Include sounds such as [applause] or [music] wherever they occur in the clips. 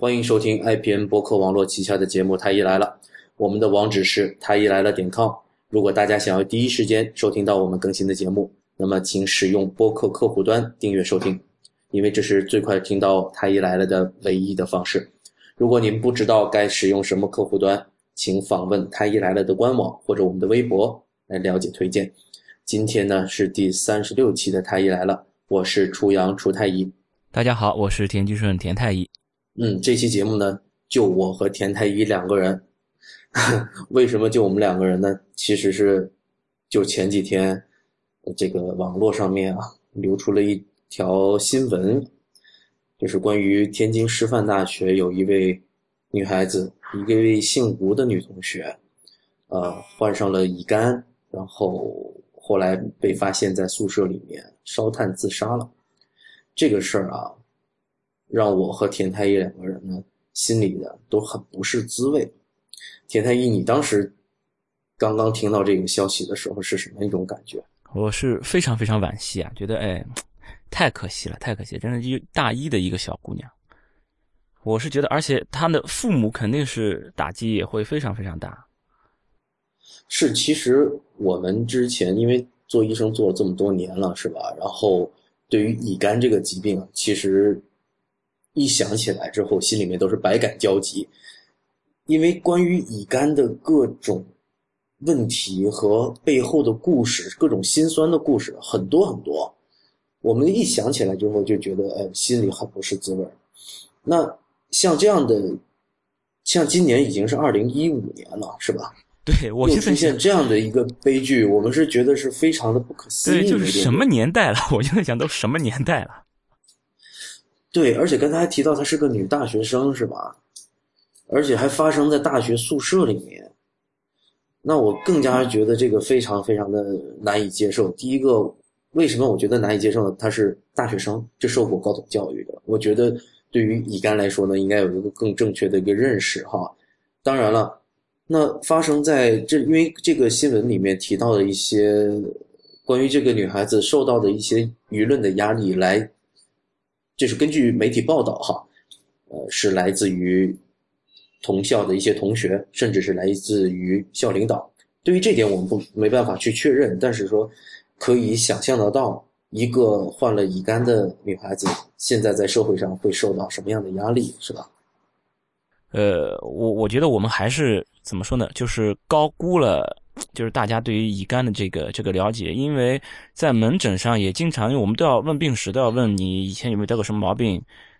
欢迎收听 IPN 博客网络旗下的节目《太医来了》，我们的网址是太医来了点 com。如果大家想要第一时间收听到我们更新的节目，那么请使用播客客户端订阅收听，因为这是最快听到《太医来了》的唯一的方式。如果您不知道该使用什么客户端，请访问《太医来了》的官网或者我们的微博来了解推荐。今天呢是第三十六期的《太医来了》，我是初阳初太医。大家好，我是田居顺田太医。嗯，这期节目呢，就我和田太医两个人。[laughs] 为什么就我们两个人呢？其实是，就前几天，这个网络上面啊，流出了一条新闻，就是关于天津师范大学有一位女孩子，一位姓吴的女同学，呃，患上了乙肝，然后后来被发现在宿舍里面烧炭自杀了。这个事儿啊。让我和田太医两个人呢，心里的都很不是滋味。田太医，你当时刚刚听到这个消息的时候是什么一种感觉？我是非常非常惋惜啊，觉得哎，太可惜了，太可惜，真的一大一的一个小姑娘。我是觉得，而且她的父母肯定是打击也会非常非常大。是，其实我们之前因为做医生做了这么多年了，是吧？然后对于乙肝这个疾病，其实。一想起来之后，心里面都是百感交集，因为关于乙肝的各种问题和背后的故事，各种心酸的故事很多很多。我们一想起来之后，就觉得哎，心里很不是滋味那像这样的，像今年已经是二零一五年了，是吧？对，我出现这样的一个悲剧，我们是觉得是非常的不可思议。对，就是什么年代了？[laughs] 我就在想，都什么年代了？对，而且刚才还提到她是个女大学生，是吧？而且还发生在大学宿舍里面，那我更加觉得这个非常非常的难以接受。第一个，为什么我觉得难以接受呢？她是大学生，这受过高等教育的。我觉得对于乙肝来说呢，应该有一个更正确的一个认识哈。当然了，那发生在这，因为这个新闻里面提到的一些关于这个女孩子受到的一些舆论的压力来。这是根据媒体报道哈，呃，是来自于同校的一些同学，甚至是来自于校领导。对于这点，我们不没办法去确认，但是说可以想象得到，一个患了乙肝的女孩子，现在在社会上会受到什么样的压力，是吧？呃，我我觉得我们还是怎么说呢？就是高估了。就是大家对于乙肝的这个这个了解，因为在门诊上也经常，因为我们都要问病史，都要问你以前有没有得过什么毛病，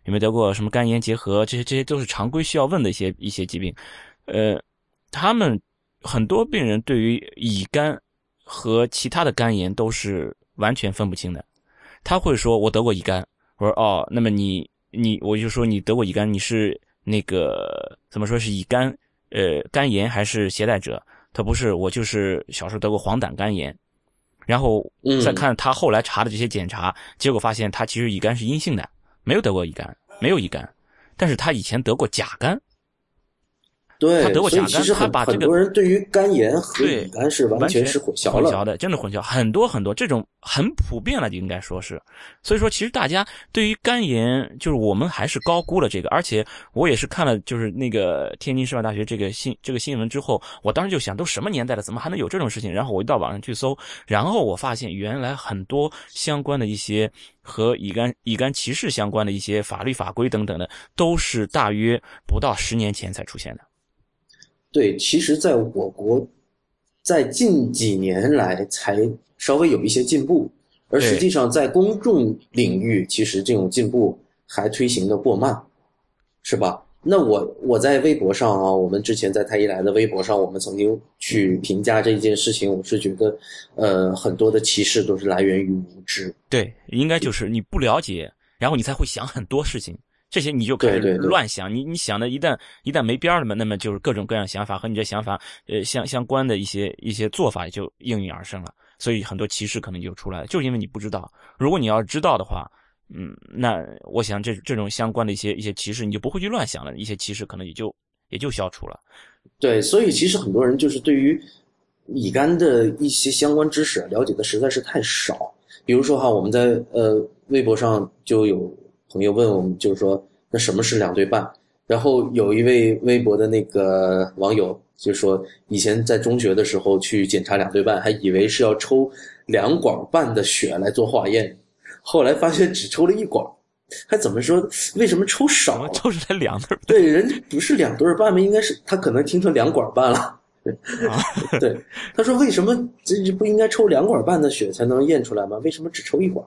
有没有得过什么肝炎结核，这些这些都是常规需要问的一些一些疾病。呃，他们很多病人对于乙肝和其他的肝炎都是完全分不清的。他会说：“我得过乙肝。”我说：“哦，那么你你我就说你得过乙肝，你是那个怎么说是乙肝呃肝炎还是携带者？”他不是我，就是小时候得过黄疸肝炎，然后再看他后来查的这些检查，结果发现他其实乙肝是阴性的，没有得过乙肝，没有乙肝，但是他以前得过甲肝。对，他得过甲肝，他把这个很多人对于肝炎和乙肝是完全是混淆了的，真的混淆很多很多，这种很普遍了，就应该说是。所以说，其实大家对于肝炎，就是我们还是高估了这个。而且我也是看了，就是那个天津师范大学这个新这个新闻之后，我当时就想，都什么年代了，怎么还能有这种事情？然后我就到网上去搜，然后我发现原来很多相关的一些和乙肝乙肝歧视相关的一些法律法规等等的，都是大约不到十年前才出现的。对，其实，在我国，在近几年来才稍微有一些进步，而实际上在公众领域，其实这种进步还推行的过慢，是吧？那我我在微博上啊，我们之前在太医来的微博上，我们曾经去评价这件事情，我是觉得，呃，很多的歧视都是来源于无知。对，应该就是你不了解，然后你才会想很多事情。这些你就开始乱想，你你想的一旦一旦没边儿了嘛，那么就是各种各样想法和你这想法呃相相关的一些一些做法就应运而生了，所以很多歧视可能就出来了，就是因为你不知道。如果你要知道的话，嗯，那我想这这种相关的一些一些歧视，你就不会去乱想了，一些歧视可能也就也就消除了。对，所以其实很多人就是对于乙肝的一些相关知识了解的实在是太少。比如说哈，我们在呃微博上就有。朋友问我们，就是说，那什么是两对半？然后有一位微博的那个网友就说，以前在中学的时候去检查两对半，还以为是要抽两管半的血来做化验，后来发现只抽了一管，还怎么说？为什么抽少？抽出来两对？对，人不是两对半吗？应该是他可能听成两管半了。[laughs] 对，他说为什么这这不应该抽两管半的血才能验出来吗？为什么只抽一管？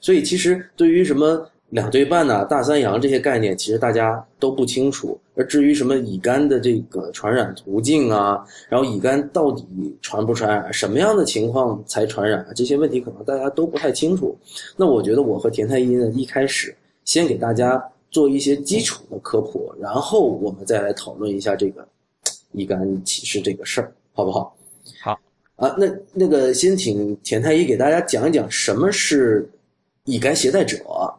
所以其实对于什么两对半呐、大三阳这些概念，其实大家都不清楚。而至于什么乙肝的这个传染途径啊，然后乙肝到底传不传染，什么样的情况才传染，这些问题可能大家都不太清楚。那我觉得我和田太医呢，一开始先给大家做一些基础的科普，然后我们再来讨论一下这个。乙肝歧视这个事儿，好不好？好啊，那那个先请田太医给大家讲一讲什么是乙肝携带者，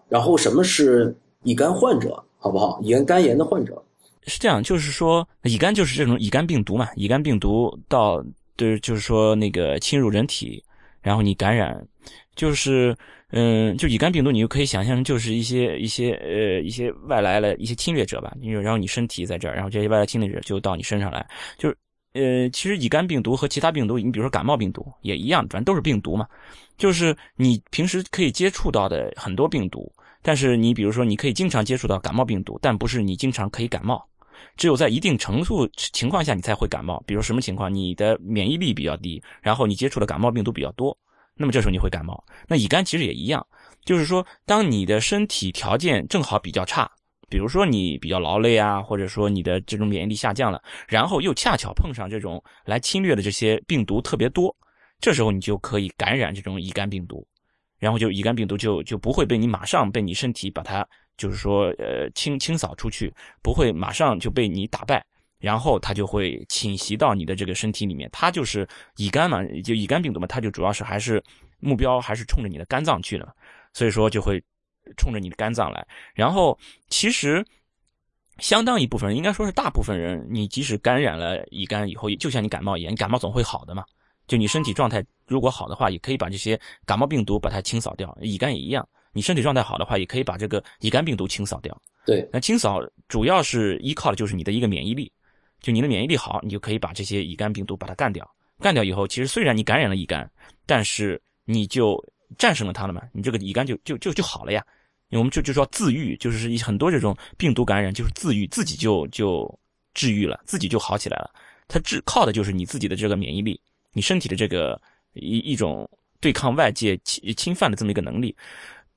然后什么是乙肝患者，好不好？乙肝肝炎的患者是这样，就是说乙肝就是这种乙肝病毒嘛，乙肝病毒到对，就是说那个侵入人体，然后你感染，就是。嗯，就乙肝病毒，你就可以想象成就是一些一些呃一些外来的一些侵略者吧。你然后你身体在这儿，然后这些外来侵略者就到你身上来。就是呃，其实乙肝病毒和其他病毒，你比如说感冒病毒也一样，反正都是病毒嘛。就是你平时可以接触到的很多病毒，但是你比如说你可以经常接触到感冒病毒，但不是你经常可以感冒。只有在一定程度情况下你才会感冒。比如什么情况？你的免疫力比较低，然后你接触的感冒病毒比较多。那么这时候你会感冒，那乙肝其实也一样，就是说，当你的身体条件正好比较差，比如说你比较劳累啊，或者说你的这种免疫力下降了，然后又恰巧碰上这种来侵略的这些病毒特别多，这时候你就可以感染这种乙肝病毒，然后就乙肝病毒就就不会被你马上被你身体把它就是说呃清清扫出去，不会马上就被你打败。然后它就会侵袭到你的这个身体里面，它就是乙肝嘛，就乙肝病毒嘛，它就主要是还是目标还是冲着你的肝脏去的，所以说就会冲着你的肝脏来。然后其实相当一部分人，应该说是大部分人，你即使感染了乙肝以后，就像你感冒一样，你感冒总会好的嘛。就你身体状态如果好的话，也可以把这些感冒病毒把它清扫掉。乙肝也一样，你身体状态好的话，也可以把这个乙肝病毒清扫掉。对，那清扫主要是依靠的就是你的一个免疫力。就你的免疫力好，你就可以把这些乙肝病毒把它干掉。干掉以后，其实虽然你感染了乙肝，但是你就战胜了它了嘛，你这个乙肝就就就就好了呀。我们就就说自愈，就是很多这种病毒感染就是自愈，自己就就治愈了，自己就好起来了。它治靠的就是你自己的这个免疫力，你身体的这个一一种对抗外界侵侵犯的这么一个能力。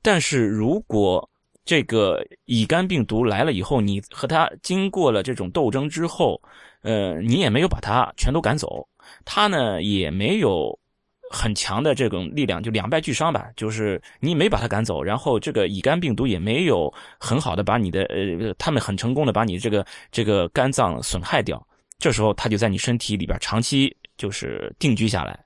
但是如果这个乙肝病毒来了以后，你和它经过了这种斗争之后，呃，你也没有把它全都赶走，它呢也没有很强的这种力量，就两败俱伤吧。就是你没把它赶走，然后这个乙肝病毒也没有很好的把你的呃，他们很成功的把你这个这个肝脏损害掉。这时候它就在你身体里边长期就是定居下来，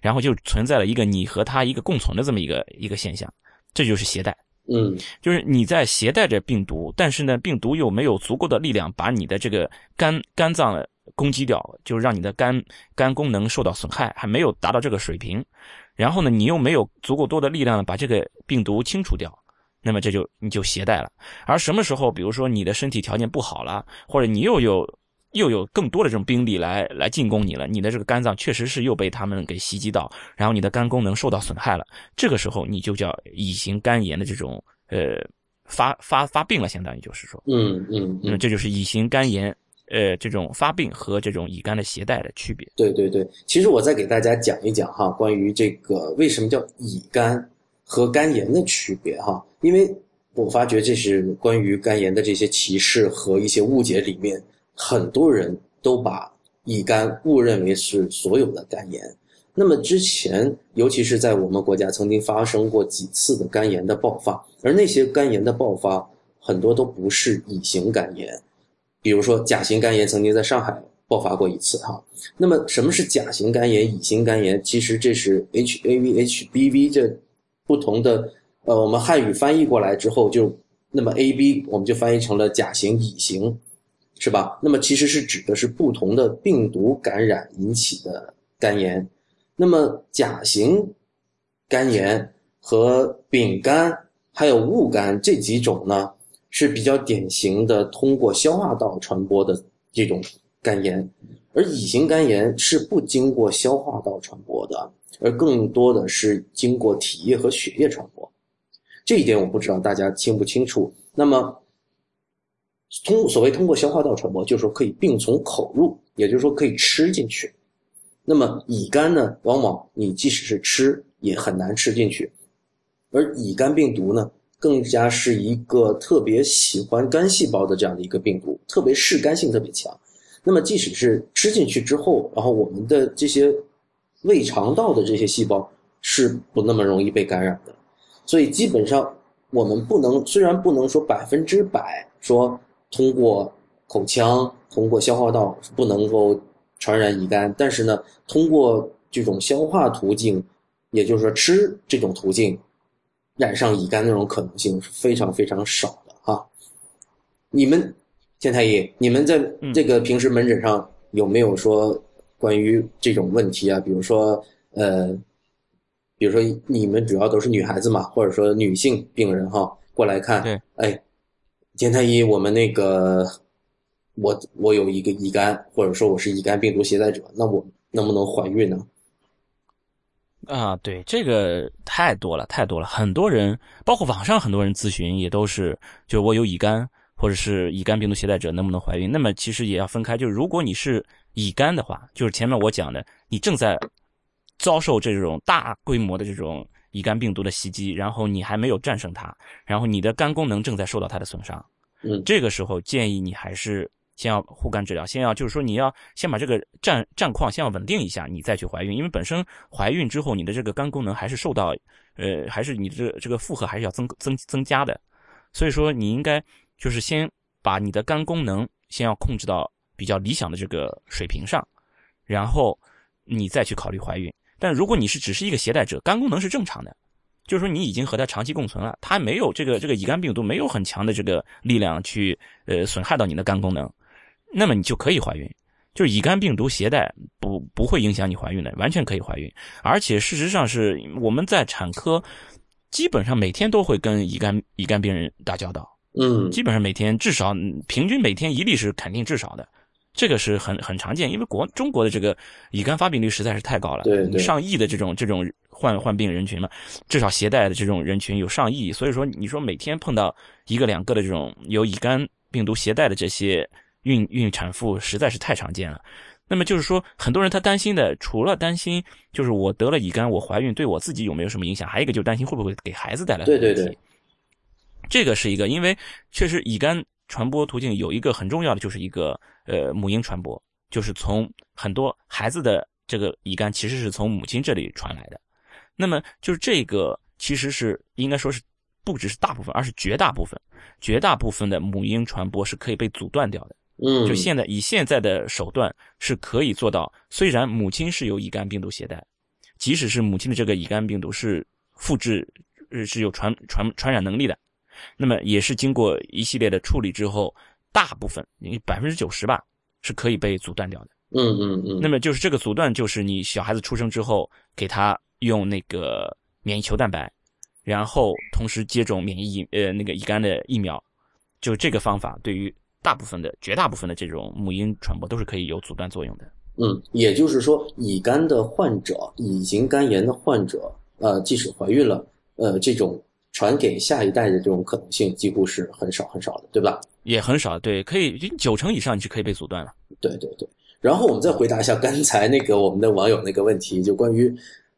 然后就存在了一个你和他一个共存的这么一个一个现象，这就是携带。嗯，就是你在携带着病毒，但是呢，病毒又没有足够的力量把你的这个肝肝脏攻击掉，就是让你的肝肝功能受到损害，还没有达到这个水平。然后呢，你又没有足够多的力量把这个病毒清除掉，那么这就你就携带了。而什么时候，比如说你的身体条件不好了，或者你又有。又有更多的这种兵力来来进攻你了，你的这个肝脏确实是又被他们给袭击到，然后你的肝功能受到损害了，这个时候你就叫乙型肝炎的这种呃发发发病了，相当于就是说，嗯嗯嗯，这就是乙型肝炎呃这种发病和这种乙肝的携带的区别。对对对，其实我再给大家讲一讲哈，关于这个为什么叫乙肝和肝炎的区别哈，因为我发觉这是关于肝炎的这些歧视和一些误解里面。很多人都把乙肝误认为是所有的肝炎。那么之前，尤其是在我们国家曾经发生过几次的肝炎的爆发，而那些肝炎的爆发很多都不是乙型肝炎，比如说甲型肝炎曾经在上海爆发过一次哈。那么什么是甲型肝炎、乙型肝炎？其实这是 HAV、HBV 这不同的呃，我们汉语翻译过来之后，就那么 AB 我们就翻译成了甲型、乙型。是吧？那么其实是指的是不同的病毒感染引起的肝炎。那么甲型肝炎和丙肝还有戊肝这几种呢，是比较典型的通过消化道传播的这种肝炎，而乙型肝炎是不经过消化道传播的，而更多的是经过体液和血液传播。这一点我不知道大家清不清楚。那么，通所谓通过消化道传播，就是说可以病从口入，也就是说可以吃进去。那么乙肝呢，往往你即使是吃也很难吃进去，而乙肝病毒呢，更加是一个特别喜欢肝细胞的这样的一个病毒，特别嗜肝性特别强。那么即使是吃进去之后，然后我们的这些胃肠道的这些细胞是不那么容易被感染的，所以基本上我们不能，虽然不能说百分之百说通过口腔、通过消化道不能够传染乙肝，但是呢，通过这种消化途径，也就是说吃这种途径染上乙肝那种可能性是非常非常少的啊。你们。钱太医，你们在这个平时门诊上有没有说关于这种问题啊？比如说，呃，比如说你们主要都是女孩子嘛，或者说女性病人哈，过来看，对，哎，钱太医，我们那个，我我有一个乙肝，或者说我是乙肝病毒携带者，那我能不能怀孕呢？啊，对，这个太多了，太多了，很多人，包括网上很多人咨询也都是，就我有乙肝。或者是乙肝病毒携带者能不能怀孕？那么其实也要分开，就是如果你是乙肝的话，就是前面我讲的，你正在遭受这种大规模的这种乙肝病毒的袭击，然后你还没有战胜它，然后你的肝功能正在受到它的损伤，嗯，这个时候建议你还是先要护肝治疗，先要就是说你要先把这个战战况先要稳定一下，你再去怀孕，因为本身怀孕之后你的这个肝功能还是受到，呃，还是你的这这个负荷还是要增增增加的，所以说你应该。就是先把你的肝功能先要控制到比较理想的这个水平上，然后你再去考虑怀孕。但如果你是只是一个携带者，肝功能是正常的，就是说你已经和它长期共存了，它没有这个这个乙肝病毒没有很强的这个力量去呃损害到你的肝功能，那么你就可以怀孕。就是乙肝病毒携带不不会影响你怀孕的，完全可以怀孕。而且事实上是我们在产科基本上每天都会跟乙肝乙肝病人打交道。嗯，基本上每天至少平均每天一例是肯定至少的，这个是很很常见，因为国中国的这个乙肝发病率实在是太高了，对，上亿的这种这种患患病人群嘛，至少携带的这种人群有上亿，所以说你说每天碰到一个两个的这种有乙肝病毒携带的这些孕孕产妇实在是太常见了。那么就是说，很多人他担心的，除了担心就是我得了乙肝，我怀孕对我自己有没有什么影响，还有一个就是担心会不会给孩子带来对对对。这个是一个，因为确实乙肝传播途径有一个很重要的，就是一个呃母婴传播，就是从很多孩子的这个乙肝其实是从母亲这里传来的。那么就是这个其实是应该说是不只是大部分，而是绝大部分，绝大部分的母婴传播是可以被阻断掉的。嗯，就现在以现在的手段是可以做到，虽然母亲是由乙肝病毒携带，即使是母亲的这个乙肝病毒是复制是有传传传染能力的。那么也是经过一系列的处理之后，大部分百分之九十吧是可以被阻断掉的。嗯嗯嗯。那么就是这个阻断，就是你小孩子出生之后给他用那个免疫球蛋白，然后同时接种免疫疫呃那个乙肝的疫苗，就这个方法对于大部分的绝大部分的这种母婴传播都是可以有阻断作用的。嗯，也就是说，乙肝的患者、乙型肝炎的患者，呃，即使怀孕了，呃，这种。传给下一代的这种可能性几乎是很少很少的，对吧？也很少，对，可以九成以上你是可以被阻断了。对对对。然后我们再回答一下刚才那个我们的网友那个问题，就关于，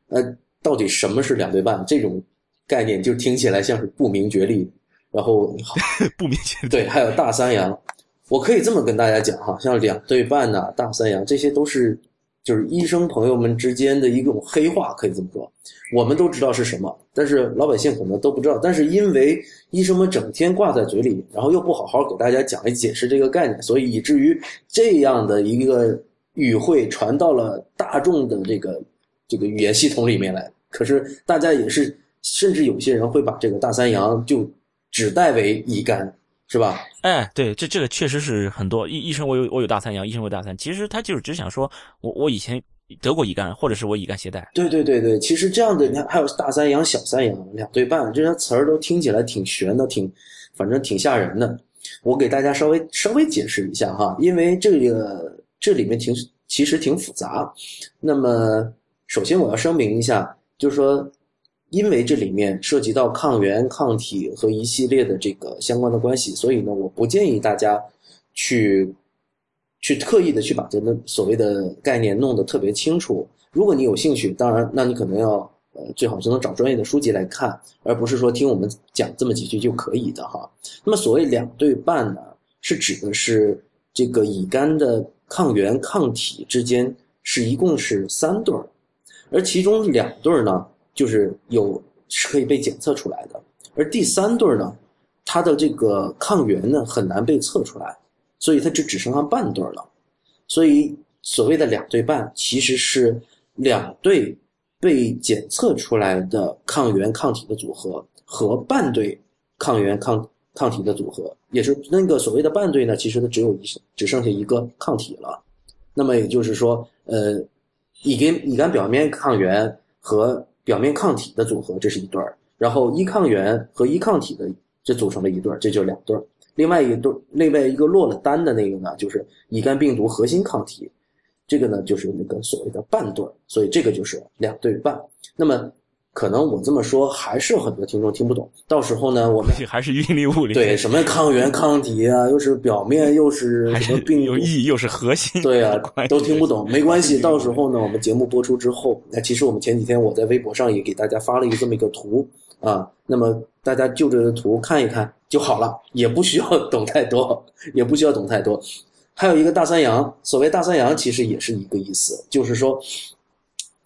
呃，到底什么是两对半这种概念，就听起来像是不明觉厉。然后 [laughs] 不明觉厉。对，还有大三阳，我可以这么跟大家讲哈，像两对半呐、大三阳，这些都是。就是医生朋友们之间的一种黑话，可以这么说，我们都知道是什么，但是老百姓可能都不知道。但是因为医生们整天挂在嘴里，然后又不好好给大家讲一解释这个概念，所以以至于这样的一个语汇传到了大众的这个这个语言系统里面来。可是大家也是，甚至有些人会把这个大三阳就指代为乙肝。是吧？哎，对，这这个确实是很多医医生，我有我有大三阳，医生有大三，其实他就是只想说，我我以前得过乙肝，或者是我乙肝携带。对对对对，其实这样的你看，还有大三阳、小三阳两对半，这些词儿都听起来挺悬的，挺反正挺吓人的。我给大家稍微稍微解释一下哈，因为这个这里面挺其实挺复杂。那么首先我要声明一下，就是说，因为这里面涉及到抗原、抗体和一系列的这个相关的关系，所以呢，我不建议大家去去特意的去把这个所谓的概念弄得特别清楚。如果你有兴趣，当然，那你可能要呃最好是能找专业的书籍来看，而不是说听我们讲这么几句就可以的哈。那么所谓两对半呢，是指的是这个乙肝的抗原抗体之间是一共是三对儿，而其中两对儿呢，就是有是可以被检测出来的，而第三对儿呢，它的这个抗原呢很难被测出来，所以它就只剩下半对了。所以所谓的两对半，其实是。两对被检测出来的抗原抗体的组合和半对抗原抗抗体的组合，也是那个所谓的半对呢，其实它只有一只剩下一个抗体了。那么也就是说，呃，乙肝乙肝表面抗原和表面抗体的组合，这是一对儿；然后一抗原和一抗体的这组成了一对儿，这就是两对儿。另外一对另外一个落了单的那个呢，就是乙肝病毒核心抗体。这个呢，就是那个所谓的半对儿所以这个就是两对半。那么，可能我这么说还是很多听众听不懂。到时候呢，我们 [laughs] 还是云里雾里。对，什么抗原抗体啊，又是表面，又是什么病有意，又是核心。对啊，都听不懂，没关系。到时候呢，我们节目播出之后，那其实我们前几天我在微博上也给大家发了一个这么一个图啊，那么大家就这个图看一看就好了，也不需要 [laughs] 懂太多，也不需要懂太多。还有一个大三阳，所谓大三阳其实也是一个意思，就是说，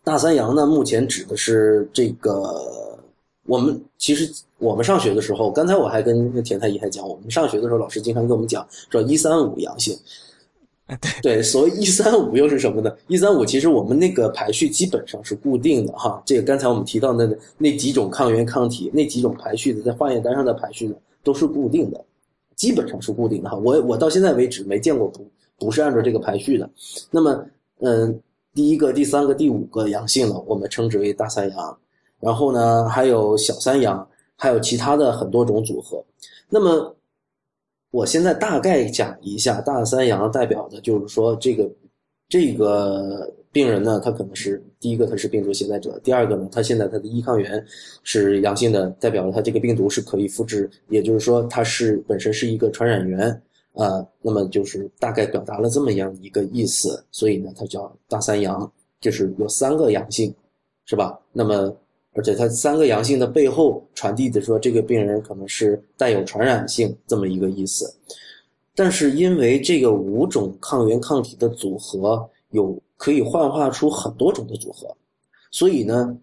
大三阳呢，目前指的是这个我们其实我们上学的时候，刚才我还跟田太医还讲，我们上学的时候，老师经常跟我们讲说一三五阳性，对，所谓一三五又是什么呢？一三五其实我们那个排序基本上是固定的哈，这个刚才我们提到那那几种抗原抗体，那几种排序的在化验单上的排序呢都是固定的。基本上是固定的哈，我我到现在为止没见过不不是按照这个排序的。那么，嗯，第一个、第三个、第五个阳性呢，我们称之为大三阳。然后呢，还有小三阳，还有其他的很多种组合。那么，我现在大概讲一下大三阳代表的就是说这个这个。病人呢，他可能是第一个，他是病毒携带者；第二个呢，他现在他的胰抗原是阳性的，代表了他这个病毒是可以复制，也就是说，他是本身是一个传染源啊。那么就是大概表达了这么样一个意思，所以呢，它叫大三阳，就是有三个阳性，是吧？那么而且它三个阳性的背后传递的说，这个病人可能是带有传染性这么一个意思。但是因为这个五种抗原抗体的组合有。可以幻化出很多种的组合，所以呢，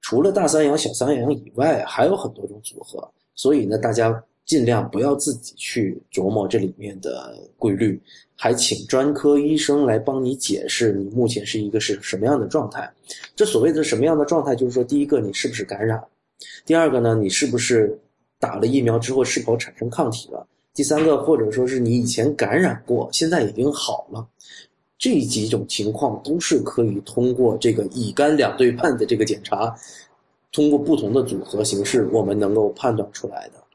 除了大三阳、小三阳以外，还有很多种组合。所以呢，大家尽量不要自己去琢磨这里面的规律，还请专科医生来帮你解释你目前是一个是什么样的状态。这所谓的什么样的状态，就是说，第一个你是不是感染，第二个呢，你是不是打了疫苗之后是否产生抗体了，第三个或者说是你以前感染过，现在已经好了。这几种情况都是可以通过这个乙肝两对半的这个检查，通过不同的组合形式，我们能够判断出来的。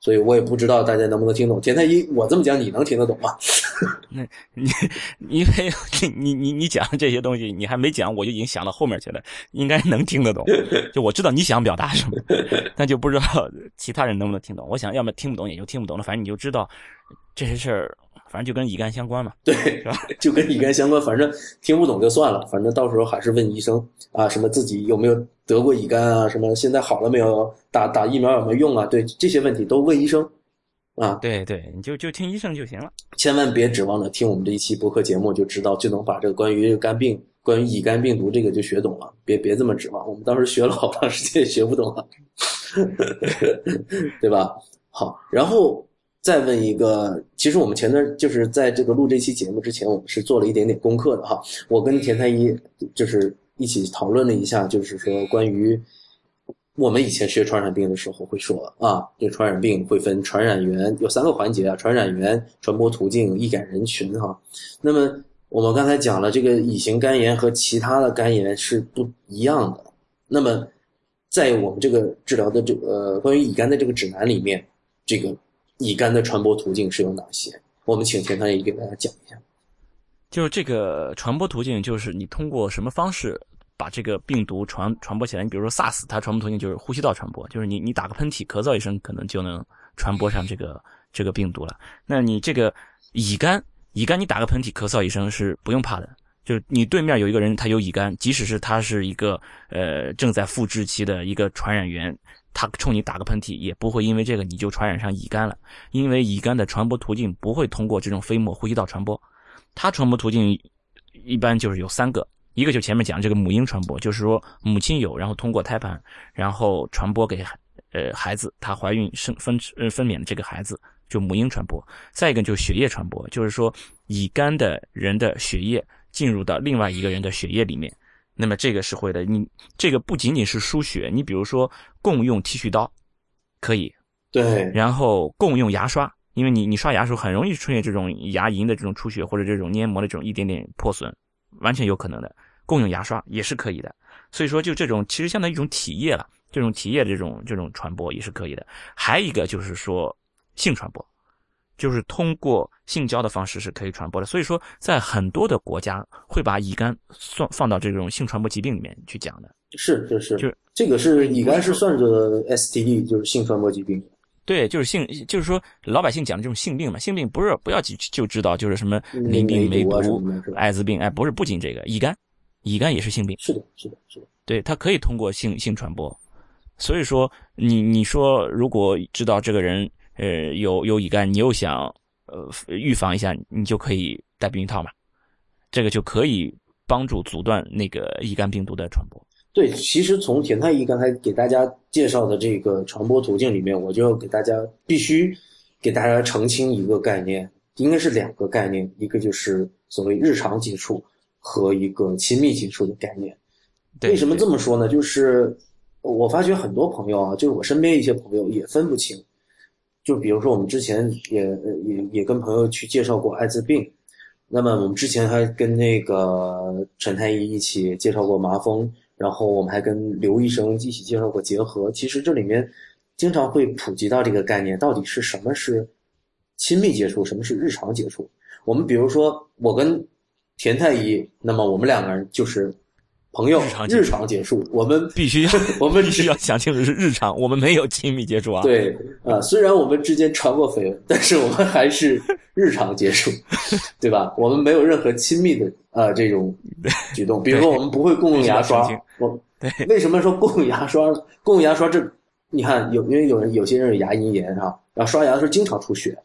所以我也不知道大家能不能听懂。简太一，我这么讲你能听得懂吗？[laughs] 那你因为你你你讲的这些东西，你还没讲，我就已经想到后面去了，应该能听得懂。[laughs] 就我知道你想表达什么，但就不知道其他人能不能听懂。我想要么听不懂也就听不懂了，反正你就知道这些事儿。反正就跟乙肝相关嘛，[laughs] 对，是吧？就跟乙肝相关，反正听不懂就算了，反正到时候还是问医生啊，什么自己有没有得过乙肝啊，什么现在好了没有，打打疫苗有没有用啊？对，这些问题都问医生啊。对对，你就就听医生就行了，千万别指望着听我们这一期播客节目就知道就能把这个关于肝病、关于乙肝病毒这个就学懂了，别别这么指望，我们当时学了好长时间也学不懂了，[laughs] 对吧？好，然后。再问一个，其实我们前段就是在这个录这期节目之前，我们是做了一点点功课的哈。我跟田太医就是一起讨论了一下，就是说关于我们以前学传染病的时候会说啊，这传染病会分传染源，有三个环节啊：传染源、传播途径、易感人群哈。那么我们刚才讲了，这个乙型肝炎和其他的肝炎是不一样的。那么在我们这个治疗的这个关于乙肝的这个指南里面。这个乙肝的传播途径是有哪些？我们请田大爷给大家讲一下。就是这个传播途径，就是你通过什么方式把这个病毒传传播起来？你比如说 SARS，它传播途径就是呼吸道传播，就是你你打个喷嚏、咳嗽一声，可能就能传播上这个这个病毒了。那你这个乙肝，乙肝你打个喷嚏、咳嗽一声是不用怕的，就是你对面有一个人他有乙肝，即使是他是一个呃正在复制期的一个传染源，他冲你打个喷嚏，也不会因为这个你就传染上乙肝了，因为乙肝的传播途径不会通过这种飞沫呼吸道传播。它传播途径一般就是有三个，一个就前面讲这个母婴传播，就是说母亲有，然后通过胎盘，然后传播给呃孩子，她怀孕生分呃分娩的这个孩子，就母婴传播。再一个就是血液传播，就是说乙肝的人的血液进入到另外一个人的血液里面，那么这个是会的。你这个不仅仅是输血，你比如说共用剃须刀，可以，对，然后共用牙刷。因为你你刷牙的时候很容易出现这种牙龈的这种出血或者这种黏膜的这种一点点破损，完全有可能的。共用牙刷也是可以的。所以说就这种其实相当于一种体液了，这种体液的这种这种传播也是可以的。还一个就是说性传播，就是通过性交的方式是可以传播的。所以说在很多的国家会把乙肝算放到这种性传播疾病里面去讲的。是是是，就这个是乙肝是算着 STD，就是性传播疾病。对，就是性，就是说老百姓讲的这种性病嘛，性病不是不要就就知道就是什么淋病、梅毒、艾滋病，哎，不是，不仅这个乙肝，乙肝也是性病。是的，是的，是的。对，它可以通过性性传播，所以说你你说如果知道这个人呃有有乙肝，你又想呃预防一下，你就可以戴避孕套嘛，这个就可以帮助阻断那个乙肝病毒的传播。对，其实从田太医刚才给大家介绍的这个传播途径里面，我就要给大家必须给大家澄清一个概念，应该是两个概念，一个就是所谓日常接触和一个亲密接触的概念。为什么这么说呢？就是我发觉很多朋友啊，就是我身边一些朋友也分不清。就比如说我们之前也也也跟朋友去介绍过艾滋病，那么我们之前还跟那个陈太医一起介绍过麻风。然后我们还跟刘医生一起介绍过结合，其实这里面经常会普及到这个概念，到底是什么是亲密接触，什么是日常接触？我们比如说我跟田太医，那么我们两个人就是朋友，日常接触，我们必须要，[laughs] 我们必须要想清楚是日常，我们没有亲密接触啊。对啊，虽然我们之间传过绯闻，但是我们还是日常接触，[laughs] 对吧？我们没有任何亲密的。呃，这种 [laughs] 举动，比如说我们不会共用牙刷，我为什么说共用牙刷？共用牙刷这，你看有因为有人有些人有牙龈炎哈，然后刷牙的时候经常出血，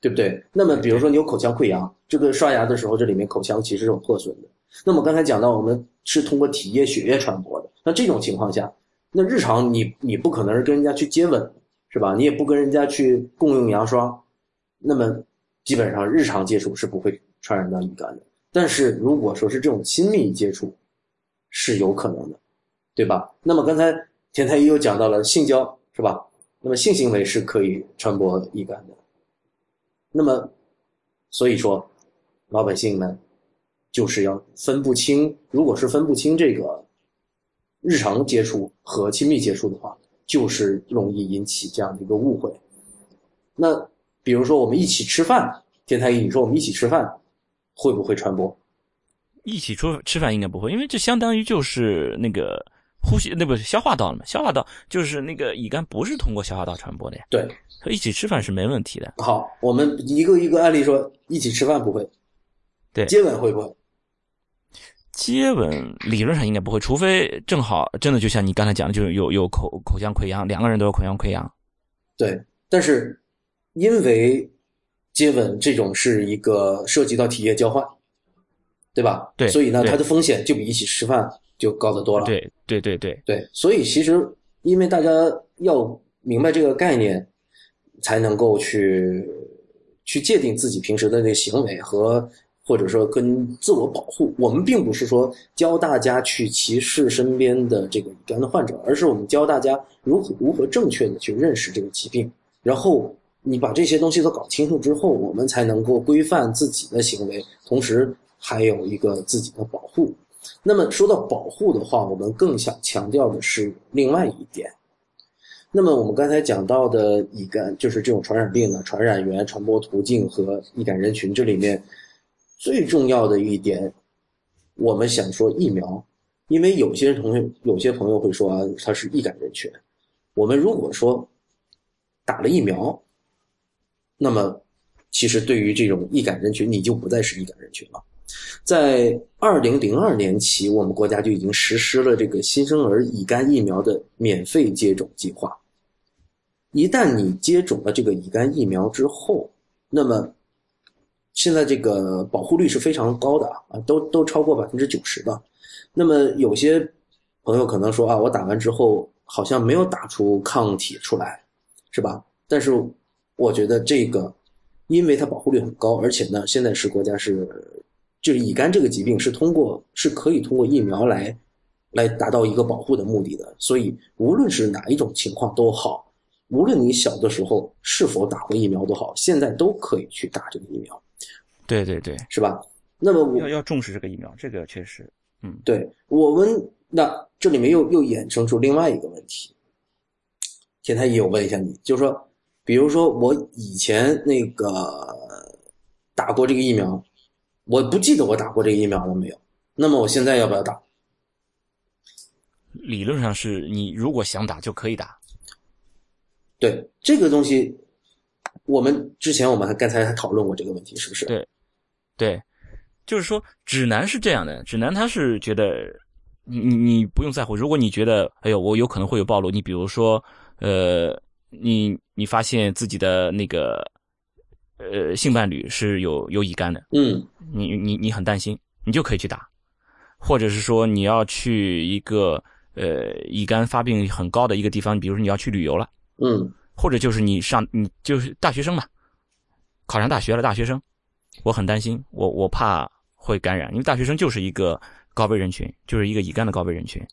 对不对？那么比如说你有口腔溃疡，这个刷牙的时候这里面口腔其实是有破损的。那么刚才讲到我们是通过体液、血液传播的，那这种情况下，那日常你你不可能是跟人家去接吻，是吧？你也不跟人家去共用牙刷，那么基本上日常接触是不会传染到乙肝的。但是如果说是这种亲密接触，是有可能的，对吧？那么刚才田太医又讲到了性交，是吧？那么性行为是可以传播乙肝的。那么，所以说，老百姓们就是要分不清，如果是分不清这个日常接触和亲密接触的话，就是容易引起这样的一个误会。那比如说我们一起吃饭，田太医，你说我们一起吃饭。会不会传播？一起出吃饭应该不会，因为这相当于就是那个呼吸，那不是消化道了嘛？消化道就是那个乙肝不是通过消化道传播的呀。对，一起吃饭是没问题的。好，我们一个一个案例说，一起吃饭不会，对，接吻会不会？接吻理论上应该不会，除非正好真的就像你刚才讲的，就是有有口口腔溃疡，两个人都有口腔溃疡。对，但是因为。接吻这种是一个涉及到体液交换，对吧？对，所以呢，它的风险就比一起吃饭就高得多了。对，对，对，对，对。所以其实，因为大家要明白这个概念，才能够去去界定自己平时的那个行为和或者说跟自我保护。我们并不是说教大家去歧视身边的这个乙肝的患者，而是我们教大家如何如何正确的去认识这个疾病，然后。你把这些东西都搞清楚之后，我们才能够规范自己的行为，同时还有一个自己的保护。那么说到保护的话，我们更想强调的是另外一点，那么我们刚才讲到的乙肝，就是这种传染病的传染源、传播途径和易感人群，这里面最重要的一点，我们想说疫苗，因为有些同学、有些朋友会说啊，它是易感人群。我们如果说打了疫苗，那么其实对于这种易感人群，你就不再是易感人群了。在二零零二年起，我们国家就已经实施了这个新生儿乙肝疫苗的免费接种计划。一旦你接种了这个乙肝疫苗之后，那么现在这个保护率是非常高的啊，都都超过百分之九十的。那么有些朋友可能说啊，我打完之后好像没有打出抗体出来，是吧？但是我觉得这个，因为它保护率很高，而且呢，现在是国家是。就是乙肝这个疾病是通过是可以通过疫苗来来达到一个保护的目的的，所以无论是哪一种情况都好，无论你小的时候是否打过疫苗都好，现在都可以去打这个疫苗。对对对，是吧？那么我要要重视这个疫苗，这个确实，嗯，对我们那这里面又又衍生出另外一个问题，田太医，我问一下你，就是说，比如说我以前那个打过这个疫苗。我不记得我打过这个疫苗了没有？那么我现在要不要打？理论上是你如果想打就可以打。对这个东西，我们之前我们还刚才还讨论过这个问题，是不是？对，对，就是说指南是这样的，指南他是觉得你你你不用在乎，如果你觉得哎呦我有可能会有暴露，你比如说呃你你发现自己的那个。呃，性伴侣是有有乙肝的，嗯，你你你很担心，你就可以去打，或者是说你要去一个呃乙肝发病很高的一个地方，比如说你要去旅游了，嗯，或者就是你上你就是大学生嘛，考上大学了，大学生，我很担心，我我怕会感染，因为大学生就是一个高危人群，就是一个乙肝的高危人群，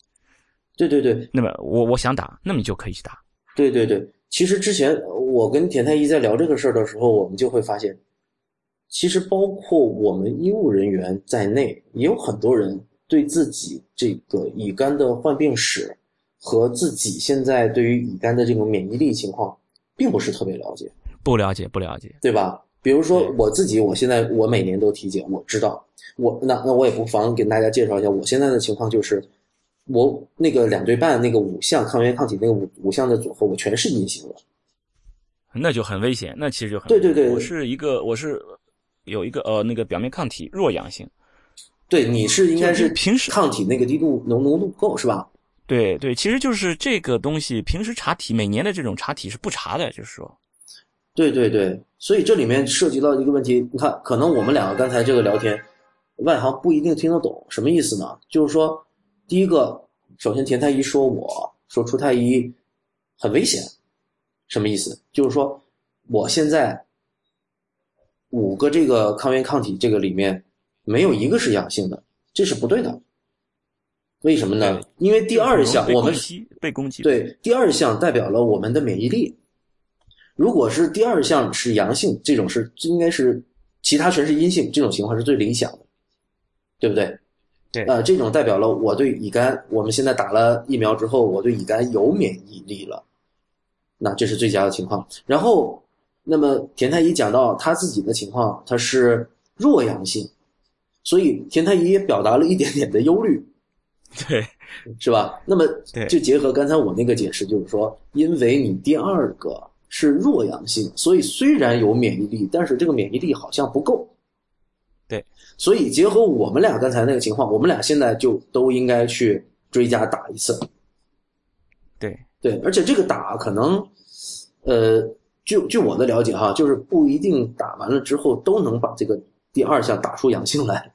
对对对，那么我我想打，那么你就可以去打，对对对。其实之前我跟田太医在聊这个事儿的时候，我们就会发现，其实包括我们医务人员在内，也有很多人对自己这个乙肝的患病史和自己现在对于乙肝的这种免疫力情况，并不是特别了解。不了解，不了解，对吧？比如说我自己，我现在我每年都体检，我知道，我那那我也不妨给大家介绍一下我现在的情况，就是。我那个两对半那个五项抗原抗体那个五五项的组合，我全是阴性的，那就很危险。那其实就很对对对，我是一个我是有一个呃那个表面抗体弱阳性，对，你是应该是平时抗体那个低度浓浓度不够是吧？对对，其实就是这个东西，平时查体每年的这种查体是不查的，就是说，对对对，所以这里面涉及到一个问题，你看，可能我们两个刚才这个聊天，外行不一定听得懂，什么意思呢？就是说。第一个，首先田太医说我说出太医很危险，什么意思？就是说我现在五个这个抗原抗体这个里面没有一个是阳性的，这是不对的。为什么呢？因为第二项我们被攻击，对第二项代表了我们的免疫力。如果是第二项是阳性，这种是应该是其他全是阴性，这种情况是最理想的，对不对？对，呃，这种代表了我对乙肝，我们现在打了疫苗之后，我对乙肝有免疫力了，那这是最佳的情况。然后，那么田太医讲到他自己的情况，他是弱阳性，所以田太医也表达了一点点的忧虑，[laughs] 对，是吧？那么就结合刚才我那个解释，就是说，因为你第二个是弱阳性，所以虽然有免疫力，但是这个免疫力好像不够。对，所以结合我们俩刚才那个情况，我们俩现在就都应该去追加打一次。对对，而且这个打可能，呃，据据我的了解哈，就是不一定打完了之后都能把这个第二项打出阳性来。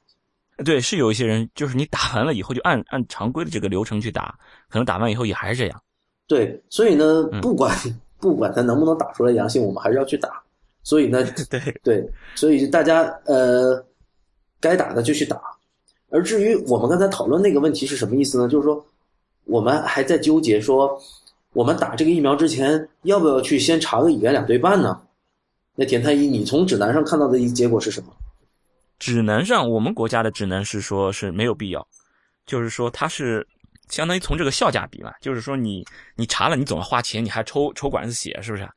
对，是有一些人，就是你打完了以后就按按常规的这个流程去打，可能打完以后也还是这样。对，所以呢，不管 [laughs] 不管他能不能打出来阳性，我们还是要去打。所以呢，[laughs] 对对，所以大家呃。该打的就去打，而至于我们刚才讨论那个问题是什么意思呢？就是说，我们还在纠结说，我们打这个疫苗之前要不要去先查个乙肝两对半呢？那田太医，你从指南上看到的一结果是什么？指南上，我们国家的指南是说是没有必要，就是说它是相当于从这个效价比嘛，就是说你你查了，你总要花钱，你还抽抽管子血，是不是？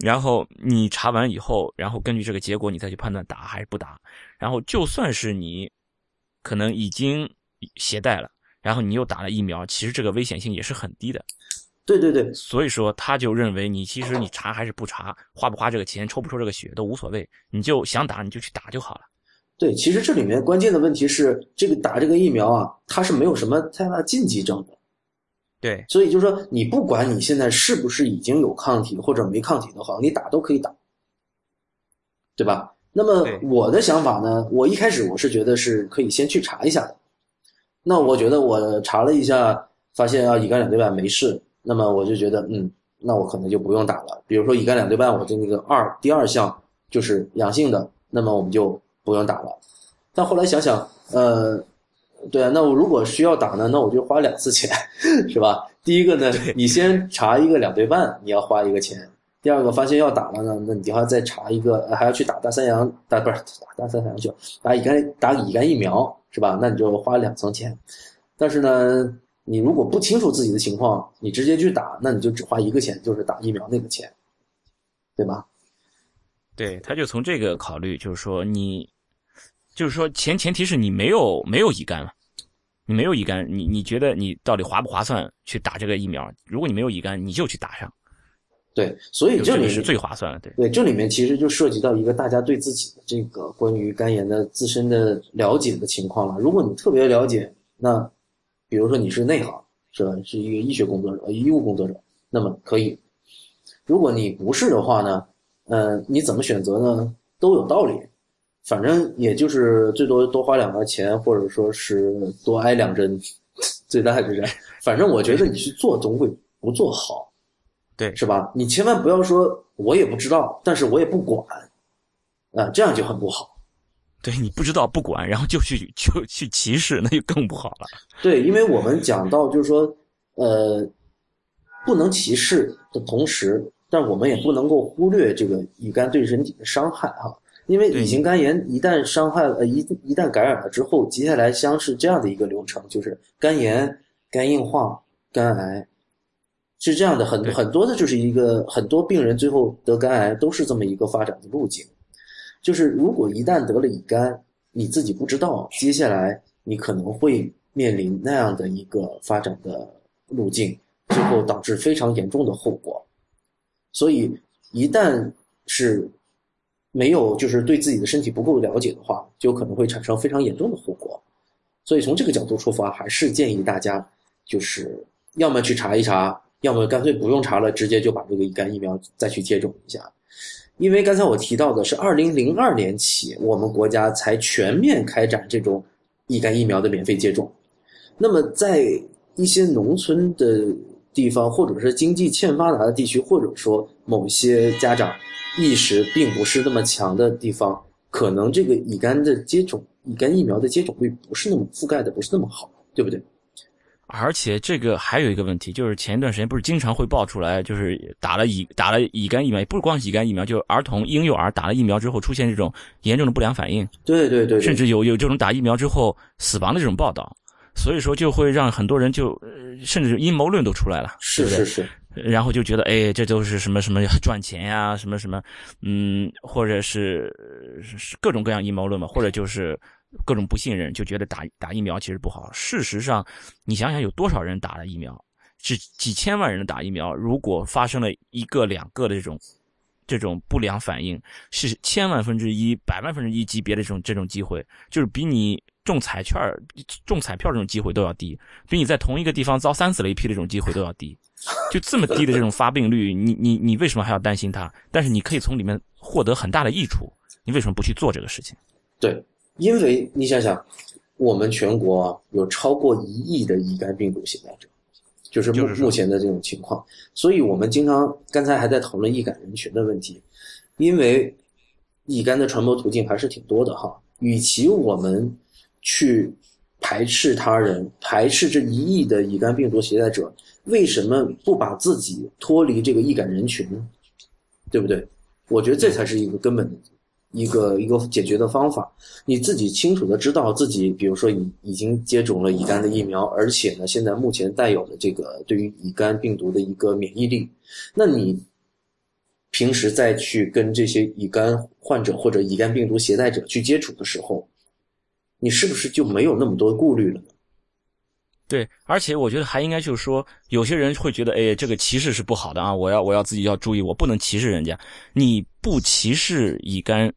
然后你查完以后，然后根据这个结果，你再去判断打还是不打。然后就算是你可能已经携带了，然后你又打了疫苗，其实这个危险性也是很低的。对对对，所以说他就认为你其实你查还是不查，花不花这个钱，抽不抽这个血都无所谓，你就想打你就去打就好了。对，其实这里面关键的问题是，这个打这个疫苗啊，它是没有什么太大禁忌症的。对，所以就是说，你不管你现在是不是已经有抗体或者没抗体的话，你打都可以打，对吧？那么我的想法呢，我一开始我是觉得是可以先去查一下的。那我觉得我查了一下，发现啊乙肝两对半没事，那么我就觉得嗯，那我可能就不用打了。比如说乙肝两对半，我的那个二第二项就是阳性的，那么我们就。不用打了，但后来想想，呃，对啊，那我如果需要打呢，那我就花两次钱，[laughs] 是吧？第一个呢，你先查一个两对半，你要花一个钱；第二个发现要打了呢，那你的话再查一个，还要去打大三阳，打不是打大三阳去打乙肝打乙肝疫苗，是吧？那你就花两层钱。但是呢，你如果不清楚自己的情况，你直接去打，那你就只花一个钱，就是打疫苗那个钱，对吧？对，他就从这个考虑，就是说你。就是说，前前提是你没有没有乙肝了，你没有乙肝，你你觉得你到底划不划算去打这个疫苗？如果你没有乙肝，你就去打上。对，所以这里是最划算的。对对，这里面其实就涉及到一个大家对自己的这个关于肝炎的自身的了解的情况了。如果你特别了解，那比如说你是内行，是吧？是一个医学工作者、医务工作者，那么可以。如果你不是的话呢，呃，你怎么选择呢？都有道理。反正也就是最多多花两块钱，或者说是多挨两针，[laughs] 最大的是，反正我觉得你去做总会不做好，对，是吧？你千万不要说我也不知道，但是我也不管，啊，这样就很不好。对你不知道不管，然后就去就去歧视，那就更不好了。对，因为我们讲到就是说，呃，不能歧视的同时，但我们也不能够忽略这个乙肝对人体的伤害哈。因为乙型肝炎一旦伤害呃一一旦感染了之后，接下来将是这样的一个流程，就是肝炎、肝硬化、肝癌，是这样的，很很多的就是一个很多病人最后得肝癌都是这么一个发展的路径。就是如果一旦得了乙肝，你自己不知道，接下来你可能会面临那样的一个发展的路径，最后导致非常严重的后果。所以一旦是。没有，就是对自己的身体不够了解的话，就可能会产生非常严重的后果。所以从这个角度出发，还是建议大家，就是要么去查一查，要么干脆不用查了，直接就把这个乙肝疫苗再去接种一下。因为刚才我提到的是，二零零二年起，我们国家才全面开展这种乙肝疫苗的免费接种。那么在一些农村的地方，或者是经济欠发达的地区，或者说某些家长。意识并不是那么强的地方，可能这个乙肝的接种，乙肝疫苗的接种率不是那么覆盖的，不是那么好，对不对？而且这个还有一个问题，就是前一段时间不是经常会爆出来，就是打了乙打了乙肝疫苗，不是光乙肝疫苗，就是儿童婴幼儿打了疫苗之后出现这种严重的不良反应，对对对，甚至有有这种打疫苗之后死亡的这种报道，所以说就会让很多人就甚至阴谋论都出来了，是是是。然后就觉得，哎，这都是什么什么赚钱呀，什么什么，嗯，或者是是各种各样阴谋论嘛，或者就是各种不信任，就觉得打打疫苗其实不好。事实上，你想想有多少人打了疫苗，是几千万人打疫苗，如果发生了一个两个的这种这种不良反应，是千万分之一、百万分之一级别的这种这种机会，就是比你中彩券、中彩票这种机会都要低，比你在同一个地方遭三死雷劈的这种机会都要低。就这么低的这种发病率，你你你为什么还要担心它？但是你可以从里面获得很大的益处，你为什么不去做这个事情？对，因为你想想，我们全国有超过一亿的乙肝病毒携带者，就是目目前的这种情况，所以我们经常刚才还在讨论易感人群的问题，因为乙肝的传播途径还是挺多的哈。与其我们去排斥他人，排斥这一亿的乙肝病毒携带者。为什么不把自己脱离这个易感人群呢？对不对？我觉得这才是一个根本的一个一个解决的方法。你自己清楚的知道自己，比如说已已经接种了乙肝的疫苗，而且呢，现在目前带有的这个对于乙肝病毒的一个免疫力，那你平时再去跟这些乙肝患者或者乙肝病毒携带者去接触的时候，你是不是就没有那么多顾虑了呢？对，而且我觉得还应该就是说，有些人会觉得，哎，这个歧视是不好的啊，我要我要自己要注意，我不能歧视人家。你不歧视乙肝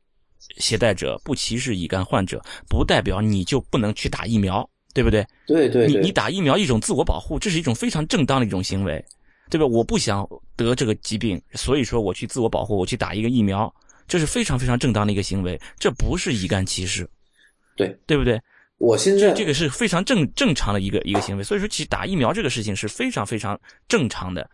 携带者，不歧视乙肝患者，不代表你就不能去打疫苗，对不对？对对，你你打疫苗一种自我保护，这是一种非常正当的一种行为，对吧？我不想得这个疾病，所以说我去自我保护，我去打一个疫苗，这是非常非常正当的一个行为，这不是乙肝歧视，对对不对？我现在这个是非常正正常的一个一个行为，所以说其实打疫苗这个事情是非常非常正常的，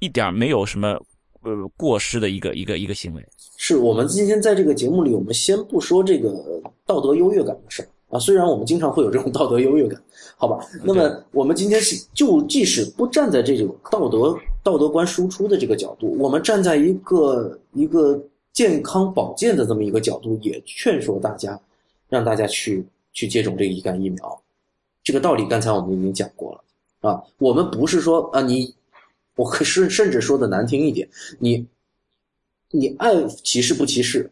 一点没有什么呃过失的一个一个一个行为。是我们今天在这个节目里，我们先不说这个道德优越感的事儿啊，虽然我们经常会有这种道德优越感，好吧？那么我们今天是就即使不站在这种道德道德观输出的这个角度，我们站在一个一个健康保健的这么一个角度，也劝说大家，让大家去。去接种这个乙肝疫苗，这个道理刚才我们已经讲过了啊。我们不是说啊，你，我可是甚至说的难听一点，你，你爱歧视不歧视，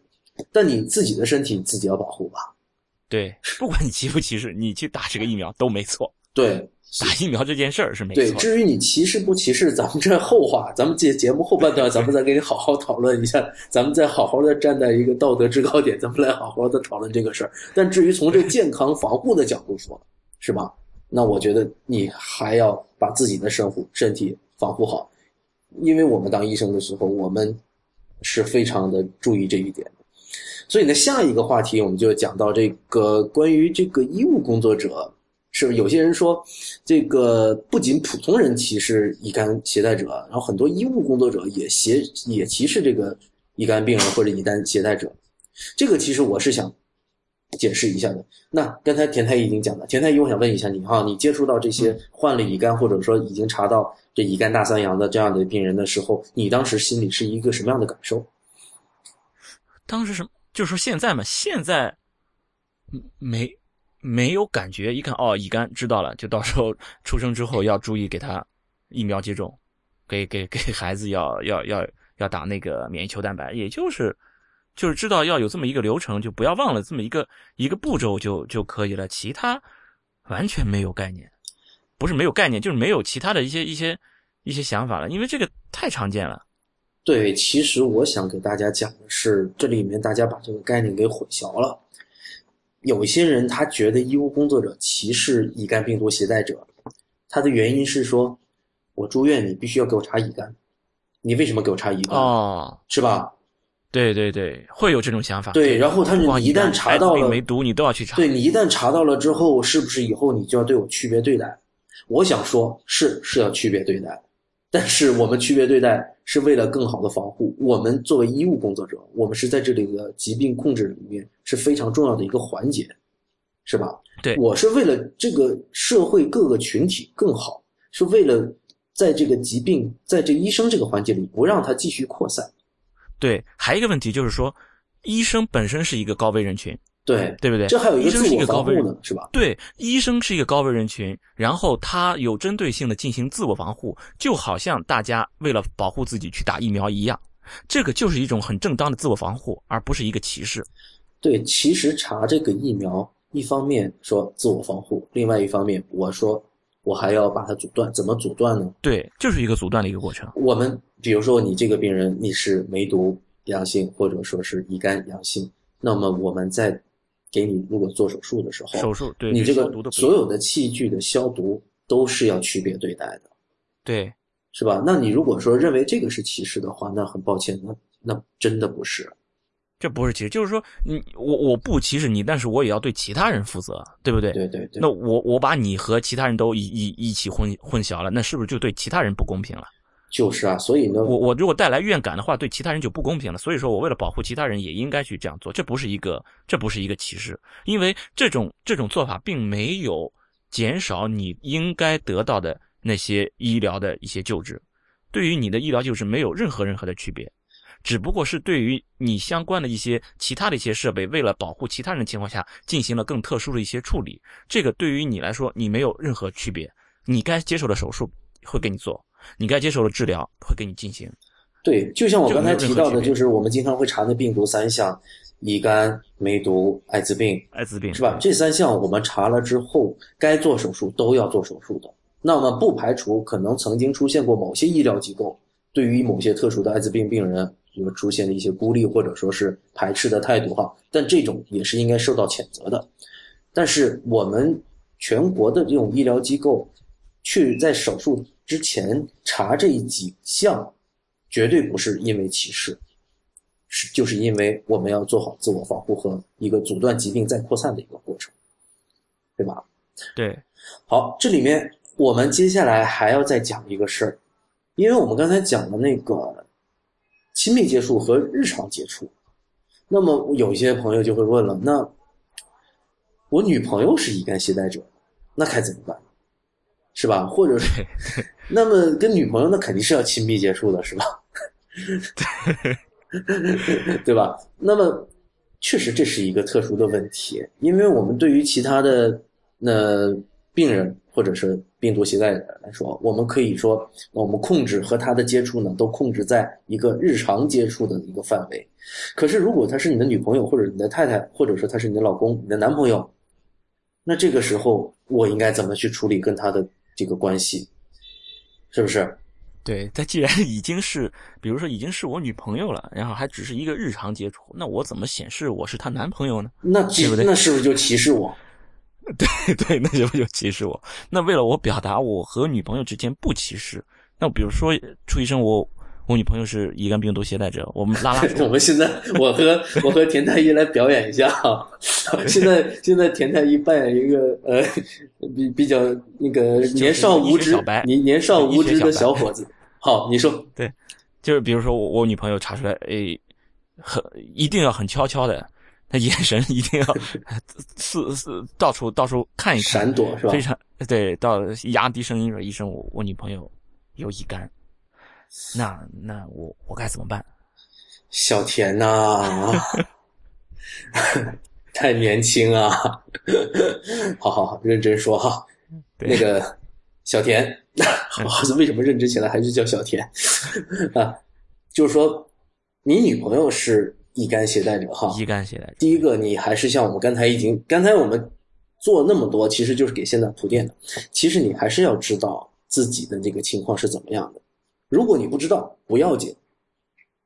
但你自己的身体你自己要保护吧。对，不管你歧不歧视，你去打这个疫苗都没错。对。打疫苗这件事儿是没错。对，至于你歧视不歧视，咱们这后话，咱们节节目后半段，咱们再给你好好讨论一下，咱们再好好的站在一个道德制高点，咱们来好好的讨论这个事儿。但至于从这健康防护的角度说，是吧？那我觉得你还要把自己的身护身体防护好，因为我们当医生的时候，我们是非常的注意这一点。所以呢，下一个话题我们就讲到这个关于这个医务工作者。是有些人说，这个不仅普通人歧视乙肝携带者，然后很多医务工作者也携也歧视这个乙肝病人或者乙肝携带者。这个其实我是想解释一下的。那刚才田太医已经讲了，田太医，我想问一下你哈，你接触到这些患了乙肝或者说已经查到这乙肝大三阳的这样的病人的时候，你当时心里是一个什么样的感受？当时什么？就是说现在嘛，现在没。没有感觉，一看哦，乙肝知道了，就到时候出生之后要注意给他疫苗接种，给给给孩子要要要要打那个免疫球蛋白，也就是就是知道要有这么一个流程，就不要忘了这么一个一个步骤就就可以了，其他完全没有概念，不是没有概念，就是没有其他的一些一些一些想法了，因为这个太常见了。对，其实我想给大家讲的是，这里面大家把这个概念给混淆了。有一些人他觉得医务工作者歧视乙肝病毒携带者，他的原因是说，我住院你必须要给我查乙肝，你为什么给我查乙肝？哦，是吧？对对对，会有这种想法。对，然后他你一旦查到了没毒，你都要去查。对你一旦查到了之后，是不是以后你就要对我区别对待？我想说，是是要区别对待。但是我们区别对待是为了更好的防护。我们作为医务工作者，我们是在这里的疾病控制里面是非常重要的一个环节，是吧？对，我是为了这个社会各个群体更好，是为了在这个疾病在这医生这个环节里不让它继续扩散。对，还有一个问题就是说，医生本身是一个高危人群。对，对不对？这还有一个自我防护呢，是吧？对，医生是一个高危人群，然后他有针对性的进行自我防护，就好像大家为了保护自己去打疫苗一样，这个就是一种很正当的自我防护，而不是一个歧视。对，其实查这个疫苗，一方面说自我防护，另外一方面我说我还要把它阻断，怎么阻断呢？对，就是一个阻断的一个过程。我们比如说你这个病人你是梅毒阳性，或者说是乙肝阳性，那么我们在给你如果做手术的时候，手术对你这个所有的器具的消毒都是要区别对待的，对，是吧？那你如果说认为这个是歧视的话，那很抱歉，那那真的不是，这不是歧视，就是说你我我不歧视你，但是我也要对其他人负责，对不对？对对对。那我我把你和其他人都一一一起混混淆了，那是不是就对其他人不公平了？就是啊，所以呢，我我如果带来怨感的话，对其他人就不公平了。所以说我为了保护其他人，也应该去这样做。这不是一个，这不是一个歧视，因为这种这种做法并没有减少你应该得到的那些医疗的一些救治，对于你的医疗救治没有任何任何的区别。只不过是对于你相关的一些其他的一些设备，为了保护其他人情况下进行了更特殊的一些处理。这个对于你来说，你没有任何区别。你该接受的手术会给你做，你该接受的治疗会给你进行。对，就像我刚才提到的，就是我们经常会查的病毒三项：乙肝、梅毒、艾滋病。艾滋病是吧？这三项我们查了之后，该做手术都要做手术的。那么不排除可能曾经出现过某些医疗机构对于某些特殊的艾滋病病人有出现的一些孤立或者说是排斥的态度哈，但这种也是应该受到谴责的。但是我们全国的这种医疗机构去在手术之前查这几项，绝对不是因为歧视，是就是因为我们要做好自我防护和一个阻断疾病再扩散的一个过程，对吧？对，好，这里面。我们接下来还要再讲一个事儿，因为我们刚才讲的那个亲密接触和日常接触，那么有些朋友就会问了：那我女朋友是乙肝携带者，那该怎么办？是吧？或者是，[laughs] 那么跟女朋友那肯定是要亲密接触的，是吧？[laughs] 对吧？那么确实这是一个特殊的问题，因为我们对于其他的那病人。或者是病毒携带者来说，我们可以说，我们控制和他的接触呢，都控制在一个日常接触的一个范围。可是，如果他是你的女朋友，或者你的太太，或者说他是你的老公、你的男朋友，那这个时候我应该怎么去处理跟他的这个关系？是不是？对，[laughs] 他既然已经是，比如说已经是我女朋友了，然后还只是一个日常接触，那我怎么显示我是她男朋友呢？那对不对？那是不是就歧视我？[laughs] 对对，那就就歧视我。那为了我表达我和女朋友之间不歧视，那比如说楚医生，我我女朋友是乙肝病毒携带者，我们拉拉。[laughs] 我们现在我和 [laughs] 我和田太医来表演一下啊！[laughs] 现在现在田太医扮演一个呃比比较那个年少无知、年年少无知的小伙子。好，你说对，就是比如说我我女朋友查出来，哎，很一定要很悄悄的。他眼神一定要四四到处到处看一看，闪躲是吧？非常对，到压低声音说：“医生，我我女朋友有乙肝。”那那我我该怎么办？小田呐，[laughs] 太年轻啊！[laughs] 好好好，认真说哈。那个小田，[laughs] 为什么认真起来还是叫小田啊？就是说，你女朋友是。乙肝携带者哈，乙肝携带者。第一个，你还是像我们刚才已经，刚才我们做那么多，其实就是给现在铺垫的。其实你还是要知道自己的这个情况是怎么样的。如果你不知道，不要紧，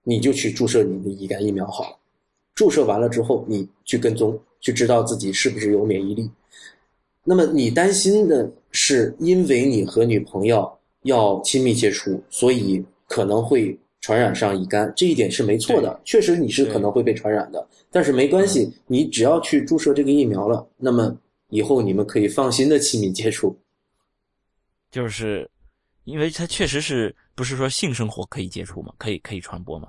你就去注射你的乙肝疫苗好了。注射完了之后，你去跟踪，去知道自己是不是有免疫力。那么你担心的是，因为你和女朋友要亲密接触，所以可能会。传染上乙肝这一点是没错的，确实你是可能会被传染的，但是没关系，你只要去注射这个疫苗了，那么以后你们可以放心的亲密接触。就是，因为它确实是不是说性生活可以接触吗？可以可以传播吗？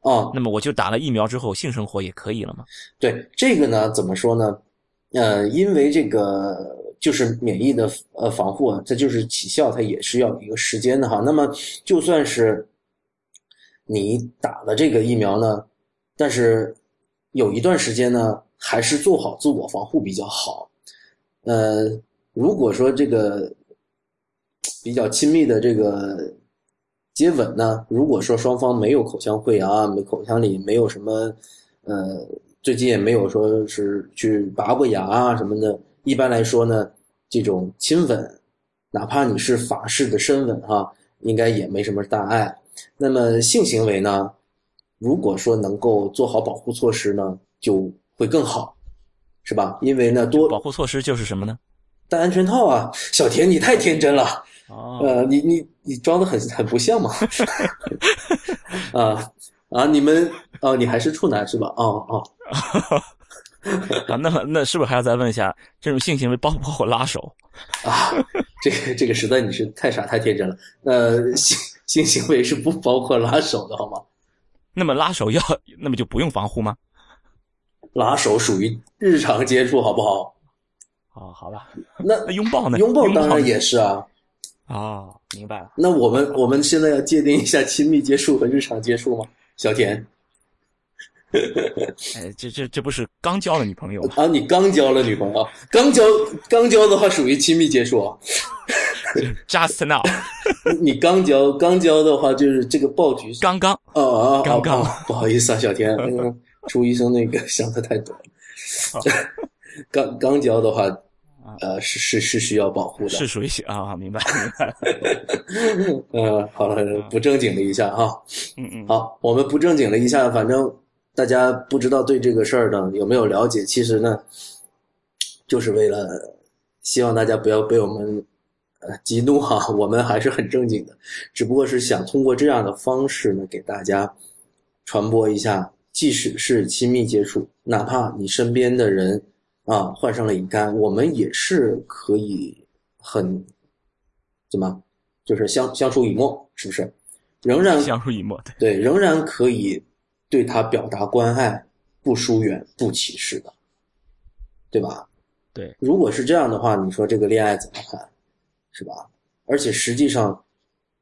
哦，那么我就打了疫苗之后，性生活也可以了吗？对这个呢，怎么说呢？呃，因为这个就是免疫的呃防护啊，它就是起效，它也是要一个时间的哈。那么就算是。你打了这个疫苗呢，但是有一段时间呢，还是做好自我防护比较好。呃，如果说这个比较亲密的这个接吻呢，如果说双方没有口腔溃疡啊，没口腔里没有什么，呃，最近也没有说是去拔过牙啊什么的，一般来说呢，这种亲吻，哪怕你是法式的深吻哈，应该也没什么大碍。那么性行为呢？如果说能够做好保护措施呢，就会更好，是吧？因为呢，多保护措施就是什么呢？戴安全套啊！小田，你太天真了。哦，呃，你你你装的很很不像嘛。[laughs] 啊啊！你们哦，你还是处男是吧？哦哦。[laughs] 啊，那么那是不是还要再问一下，这种性行为包不包括拉手？[laughs] 啊，这个这个实在你是太傻太天真了。呃，性。性行为是不包括拉手的，好吗？那么拉手要，那么就不用防护吗？拉手属于日常接触，好不好？哦，好吧。那拥抱呢？拥抱当然也是啊。哦，明白了。那我们我们现在要界定一下亲密接触和日常接触吗？小田。[laughs] 哎，这这这不是刚交了女朋友吗？啊，你刚交了女朋友，刚交刚交的话属于亲密接触啊。[laughs] Just now，[laughs] 你刚交刚交的话就是这个爆菊刚刚哦哦哦，刚刚哦不好意思啊，小田，嗯，朱医生那个想的太多了。刚刚交的话，呃，是是是需要保护的。是属于啊，明白明白。呃，[laughs] 好了，不正经了一下哈。嗯嗯，好，我们不正经了一下，反正大家不知道对这个事儿呢有没有了解？其实呢，就是为了希望大家不要被我们呃激怒哈，我们还是很正经的，只不过是想通过这样的方式呢，给大家传播一下，即使是亲密接触，哪怕你身边的人啊患上了乙肝，我们也是可以很怎么，就是相相濡以沫，是不是？仍然相濡以沫，对对，仍然可以对他表达关爱，不疏远，不歧视的，对吧？对，如果是这样的话，你说这个恋爱怎么看，是吧？而且实际上，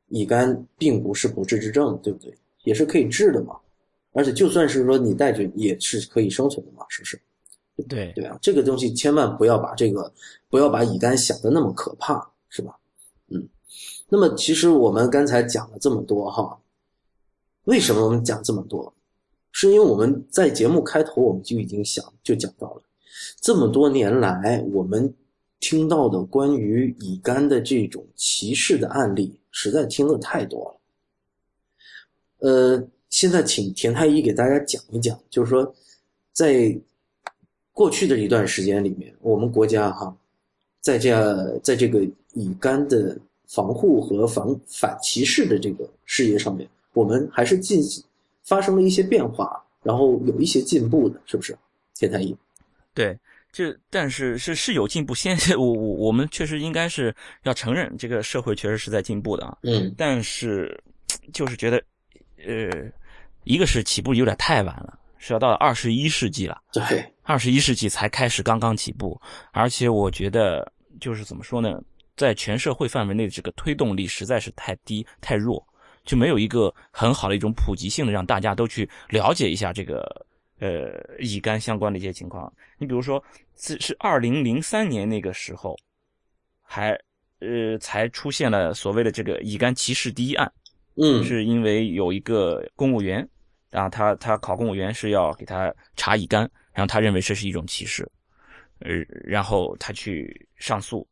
乙肝并不是不治之症，对不对？也是可以治的嘛。而且就算是说你带着，也是可以生存的嘛，是不是？对对啊，这个东西千万不要把这个不要把乙肝想的那么可怕，是吧？嗯，那么其实我们刚才讲了这么多哈，为什么我们讲这么多？是因为我们在节目开头我们就已经想就讲到了，这么多年来我们听到的关于乙肝的这种歧视的案例，实在听的太多了。呃，现在请田太医给大家讲一讲，就是说在过去的一段时间里面，我们国家哈，在这在这个乙肝的防护和防反歧视的这个事业上面，我们还是进发生了一些变化，然后有一些进步的，是不是？田太医，对，这但是是是有进步，现在我我我们确实应该是要承认，这个社会确实是在进步的啊。嗯但是就是觉得，呃，一个是起步有点太晚了，是要到二十一世纪了。对，二十一世纪才开始刚刚起步，而且我觉得就是怎么说呢，在全社会范围内的这个推动力实在是太低太弱，就没有一个很好的一种普及性的让大家都去了解一下这个呃乙肝相关的一些情况。你比如说，是是二零零三年那个时候，还呃才出现了所谓的这个乙肝歧视第一案。嗯是因为有一个公务员，啊，他他考公务员是要给他查乙肝，然后他认为这是一种歧视，呃，然后他去上诉，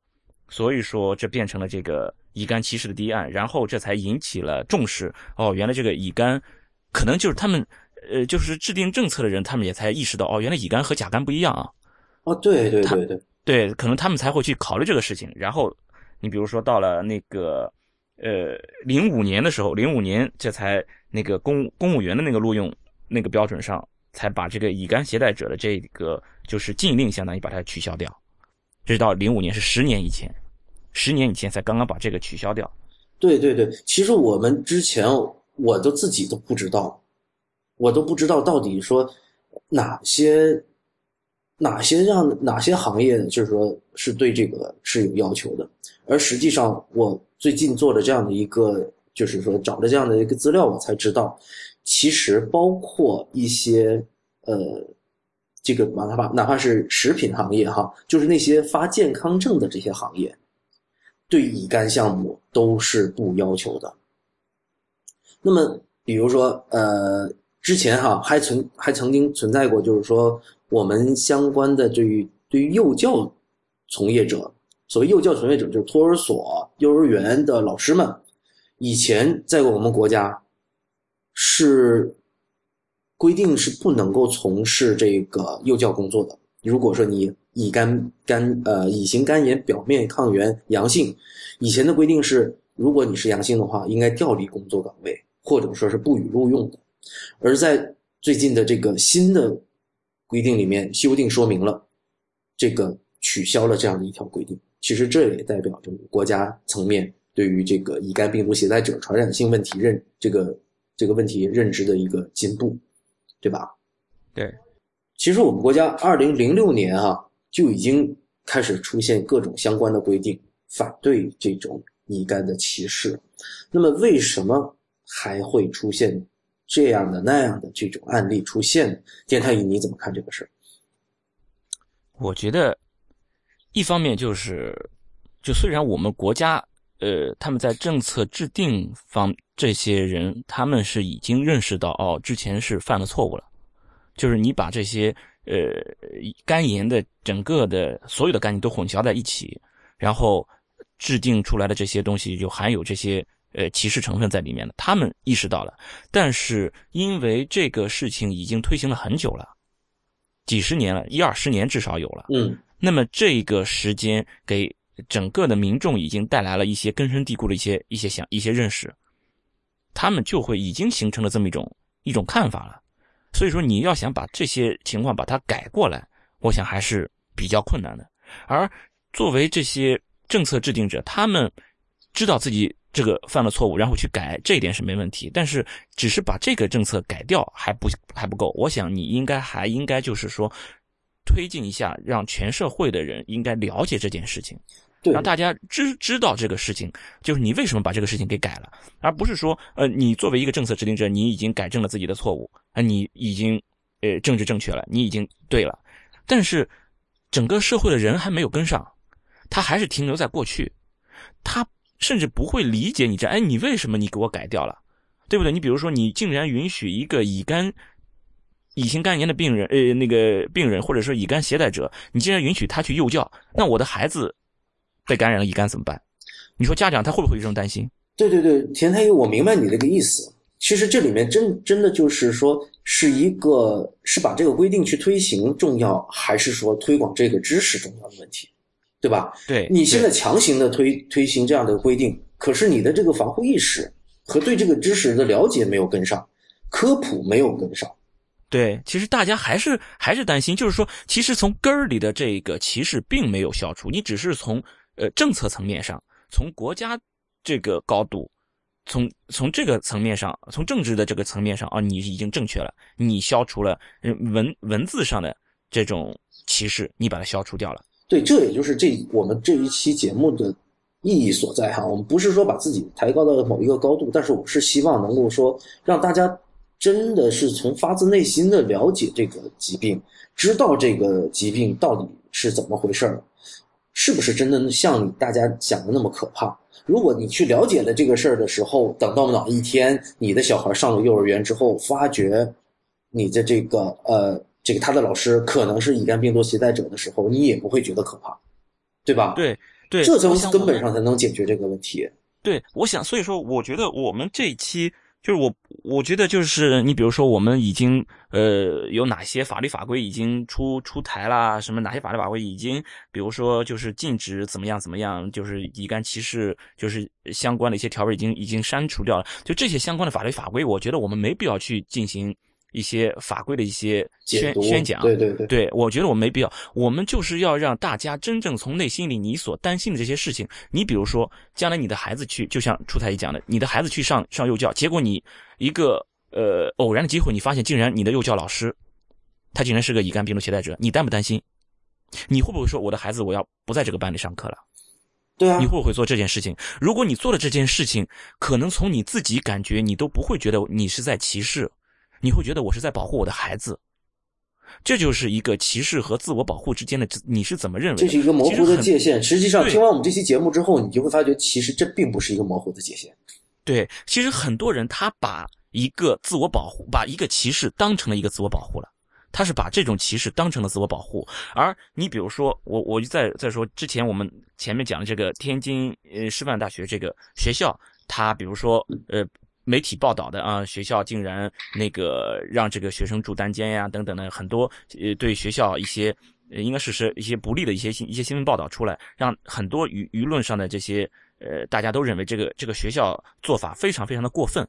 所以说这变成了这个乙肝歧视的第一案，然后这才引起了重视。哦，原来这个乙肝，可能就是他们，呃，就是制定政策的人，他们也才意识到，哦，原来乙肝和甲肝不一样啊。哦，对对对对，对，可能他们才会去考虑这个事情。然后，你比如说到了那个呃零五年的时候，零五年这才那个公公务员的那个录用那个标准上，才把这个乙肝携带者的这个就是禁令，相当于把它取消掉。这是到零五年，是十年以前，十年以前才刚刚把这个取消掉。对对对，其实我们之前我都自己都不知道，我都不知道到底说哪些哪些让哪些行业就是说是对这个是有要求的，而实际上我最近做了这样的一个，就是说找了这样的一个资料，我才知道，其实包括一些呃。这个哪怕哪怕是食品行业哈，就是那些发健康证的这些行业，对乙肝项目都是不要求的。那么，比如说，呃，之前哈还存还曾经存在过，就是说我们相关的对于对于幼教从业者，所谓幼教从业者就是托儿所、幼儿园的老师们，以前在我们国家是规定是不能够从事这个幼教工作的。如果说你乙肝肝呃乙型肝炎表面抗原阳性，以前的规定是，如果你是阳性的话，应该调离工作岗位，或者说是不予录用的。而在最近的这个新的规定里面，修订说明了，这个取消了这样的一条规定。其实这也代表着国家层面对于这个乙肝病毒携带者传染性问题认这个这个问题认知的一个进步，对吧？对，其实我们国家二零零六年啊就已经开始出现各种相关的规定，反对这种乙肝的歧视。那么为什么还会出现这样的那样的这种案例出现。电太乙你怎么看这个事儿？我觉得，一方面就是，就虽然我们国家，呃，他们在政策制定方这些人，他们是已经认识到，哦，之前是犯了错误了，就是你把这些呃肝炎的整个的所有的肝炎都混淆在一起，然后制定出来的这些东西就含有这些呃歧视成分在里面了，他们意识到了，但是因为这个事情已经推行了很久了。几十年了，一二十年至少有了。嗯，那么这个时间给整个的民众已经带来了一些根深蒂固的一些一些想一些认识，他们就会已经形成了这么一种一种看法了。所以说，你要想把这些情况把它改过来，我想还是比较困难的。而作为这些政策制定者，他们知道自己。这个犯了错误，然后去改，这一点是没问题。但是，只是把这个政策改掉还不还不够。我想，你应该还应该就是说，推进一下，让全社会的人应该了解这件事情，让大家知知道这个事情，就是你为什么把这个事情给改了，而不是说，呃，你作为一个政策制定者，你已经改正了自己的错误，啊，你已经呃政治正确了，你已经对了，但是整个社会的人还没有跟上，他还是停留在过去，他。甚至不会理解你这，哎，你为什么你给我改掉了，对不对？你比如说，你竟然允许一个乙肝、乙型肝炎的病人，呃，那个病人或者说乙肝携带者，你竟然允许他去幼教，那我的孩子被感染了乙肝怎么办？你说家长他会不会有这种担心？对对对，田太医，我明白你这个意思。其实这里面真真的就是说，是一个是把这个规定去推行重要，还是说推广这个知识重要的问题？对吧？对，你现在强行的推推行这样的规定，可是你的这个防护意识和对这个知识的了解没有跟上，科普没有跟上。对，其实大家还是还是担心，就是说，其实从根儿里的这个歧视并没有消除，你只是从呃政策层面上，从国家这个高度，从从这个层面上，从政治的这个层面上啊，你已经正确了，你消除了文文字上的这种歧视，你把它消除掉了。对，这也就是这我们这一期节目的意义所在哈。我们不是说把自己抬高到某一个高度，但是我是希望能够说让大家真的是从发自内心的了解这个疾病，知道这个疾病到底是怎么回事儿，是不是真的像大家想的那么可怕？如果你去了解了这个事儿的时候，等到哪一天你的小孩上了幼儿园之后，发觉你的这个呃。这个他的老师可能是乙肝病毒携带者的时候，你也不会觉得可怕，对吧？对对，这从根本上才能解决这个问题。对，我想，所以说，我觉得我们这一期就是我，我觉得就是你，比如说，我们已经呃有哪些法律法规已经出出台啦？什么哪些法律法规已经，比如说就是禁止怎么样怎么样，就是乙肝歧视，就是相关的一些条文已经已经删除掉了。就这些相关的法律法规，我觉得我们没必要去进行。一些法规的一些宣宣讲，对对对，对我觉得我没必要。我们就是要让大家真正从内心里你所担心的这些事情，你比如说将来你的孩子去，就像出台一讲的，你的孩子去上上幼教，结果你一个呃偶然的机会，你发现竟然你的幼教老师他竟然是个乙肝病毒携带者，你担不担心？你会不会说我的孩子我要不在这个班里上课了？对啊，你会不会做这件事情？如果你做了这件事情，可能从你自己感觉你都不会觉得你是在歧视。你会觉得我是在保护我的孩子，这就是一个歧视和自我保护之间的，你是怎么认为？这是一个模糊的界限。实际上，听完我们这期节目之后，你就会发觉，其实这并不是一个模糊的界限。对，其实很多人他把一个自我保护，把一个歧视当成了一个自我保护了，他是把这种歧视当成了自我保护。而你比如说，我我就再再说之前我们前面讲的这个天津呃师范大学这个学校，他比如说呃。媒体报道的啊，学校竟然那个让这个学生住单间呀，等等的很多呃，对学校一些应该是是一些不利的一些新一些新闻报道出来，让很多舆舆论上的这些呃，大家都认为这个这个学校做法非常非常的过分，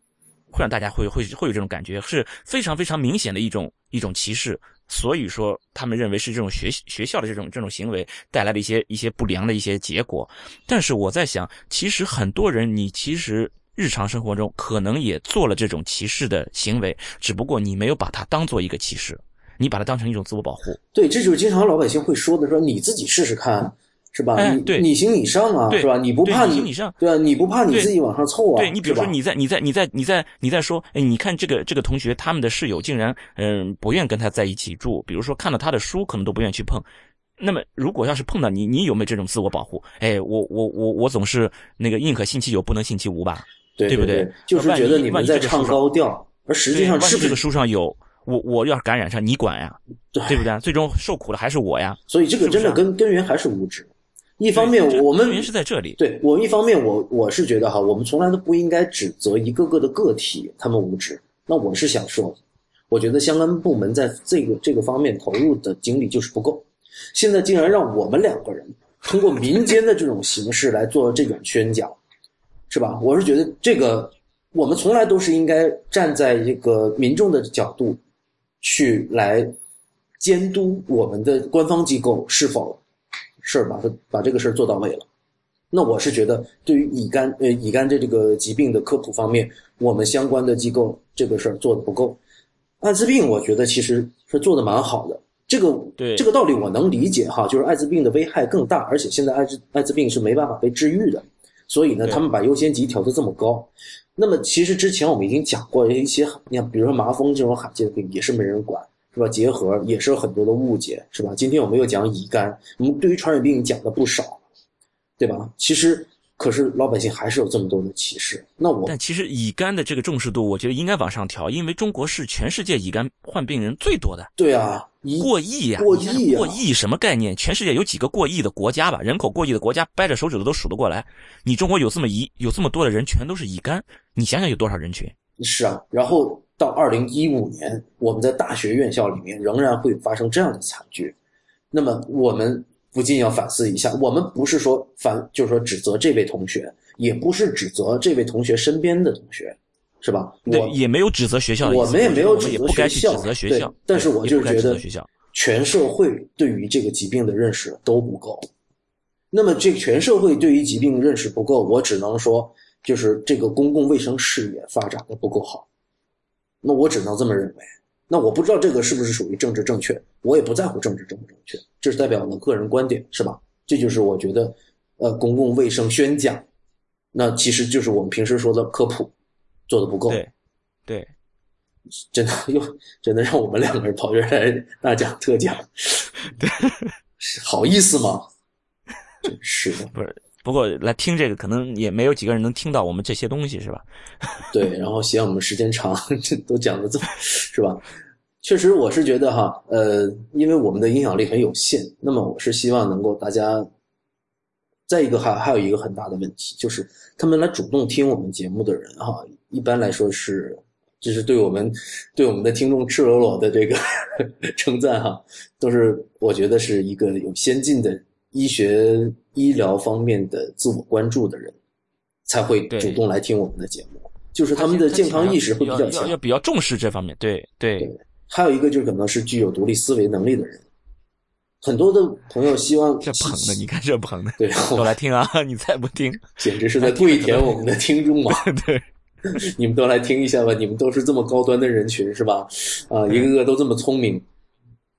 会让大家会会会有这种感觉，是非常非常明显的一种一种歧视。所以说，他们认为是这种学学校的这种这种行为带来的一些一些不良的一些结果。但是我在想，其实很多人你其实。日常生活中可能也做了这种歧视的行为，只不过你没有把它当做一个歧视，你把它当成一种自我保护。对，这就是经常老百姓会说的，说你自己试试看，是吧？你哎对你行你上啊，是吧？你不怕你你行你上对啊，你不怕你自己往上凑啊？对你比如说你在你在你在你在你在说，哎，你看这个这个同学他们的室友竟然嗯、不愿跟他在一起住，比如说看到他的书可能都不愿意去碰。那么如果要是碰到你，你有没有这种自我保护？哎，我我我我总是那个宁可信其有，不能信其无吧？对对不对对？就是觉得你们在唱高调，而实际上是不是这个书上有我我要是感染上，你管呀，对对不对？最终受苦的还是我呀。所以这个真的根根源还是无知。一方面我们根源是在这里。对我一方面我我是觉得哈，我们从来都不应该指责一个个的个体他们无知。那我是想说，我觉得相关部门在这个这个方面投入的精力就是不够。现在竟然让我们两个人通过民间的这种形式来做这种宣讲，是吧？我是觉得这个我们从来都是应该站在一个民众的角度去来监督我们的官方机构是否事儿把它把这个事儿做到位了。那我是觉得，对于乙肝呃乙肝的这个疾病的科普方面，我们相关的机构这个事儿做的不够。艾滋病，我觉得其实是做的蛮好的。这个对这个道理我能理解哈，就是艾滋病的危害更大，而且现在艾滋艾滋病是没办法被治愈的，所以呢，他们把优先级调得这么高。那么其实之前我们已经讲过一些，你看，比如说麻风这种罕见的病也是没人管，是吧？结核也是有很多的误解，是吧？今天我们又讲乙肝，我们对于传染病讲的不少，对吧？其实可是老百姓还是有这么多的歧视。那我但其实乙肝的这个重视度，我觉得应该往上调，因为中国是全世界乙肝患病人最多的，对啊，过亿呀、过亿呀过亿什么概念？全世界有几个过亿的国家吧？人口过亿的国家，掰着手指头都数得过来。你中国有这么一有这么多的人，全都是乙肝，你想想有多少人群？是啊，然后到二零一五年，我们在大学院校里面仍然会发生这样的惨剧。那么我们不禁要反思一下，我们不是说反，就是说指责这位同学，也不是指责这位同学身边的同学，是吧？对，我也没有指责学校的，我们也没有指责学校对指责学校，但是我就是觉得。全社会对于这个疾病的认识都不够。那么，这个全社会对于疾病认识不够，我只能说，就是这个公共卫生事业发展的不够好。那我只能这么认为。那我不知道这个是不是属于政治正确，我也不在乎政治正不正确，这是代表我的个人观点，是吧？这就是我觉得，呃，公共卫生宣讲，那其实就是我们平时说的科普做的不够。对，对，真的 [laughs] 又真的让我们两个人跑这儿来大讲特讲，对好意思吗？[laughs] 真是的，不是。不过来听这个，可能也没有几个人能听到我们这些东西，是吧？[laughs] 对。然后嫌我们时间长，[laughs] 这都讲的这么 [laughs] 是吧？确实，我是觉得哈，呃，因为我们的影响力很有限，那么我是希望能够大家。再一个还还有一个很大的问题，就是他们来主动听我们节目的人哈，一般来说是就是对我们对我们的听众赤裸裸的这个称赞哈，都是我觉得是一个有先进的医学医疗方面的自我关注的人，才会主动来听我们的节目，就是他们的健康意识会比较强要。比较重视这方面。对对对还有一个就是可能是具有独立思维能力的人，很多的朋友希望这捧的，你看这捧的，对，我来听啊！[laughs] 你再不听，[laughs] 简直是在跪舔我们的听众嘛！[laughs] 对，你们都来听一下吧，你们都是这么高端的人群是吧？啊，一个个都这么聪明，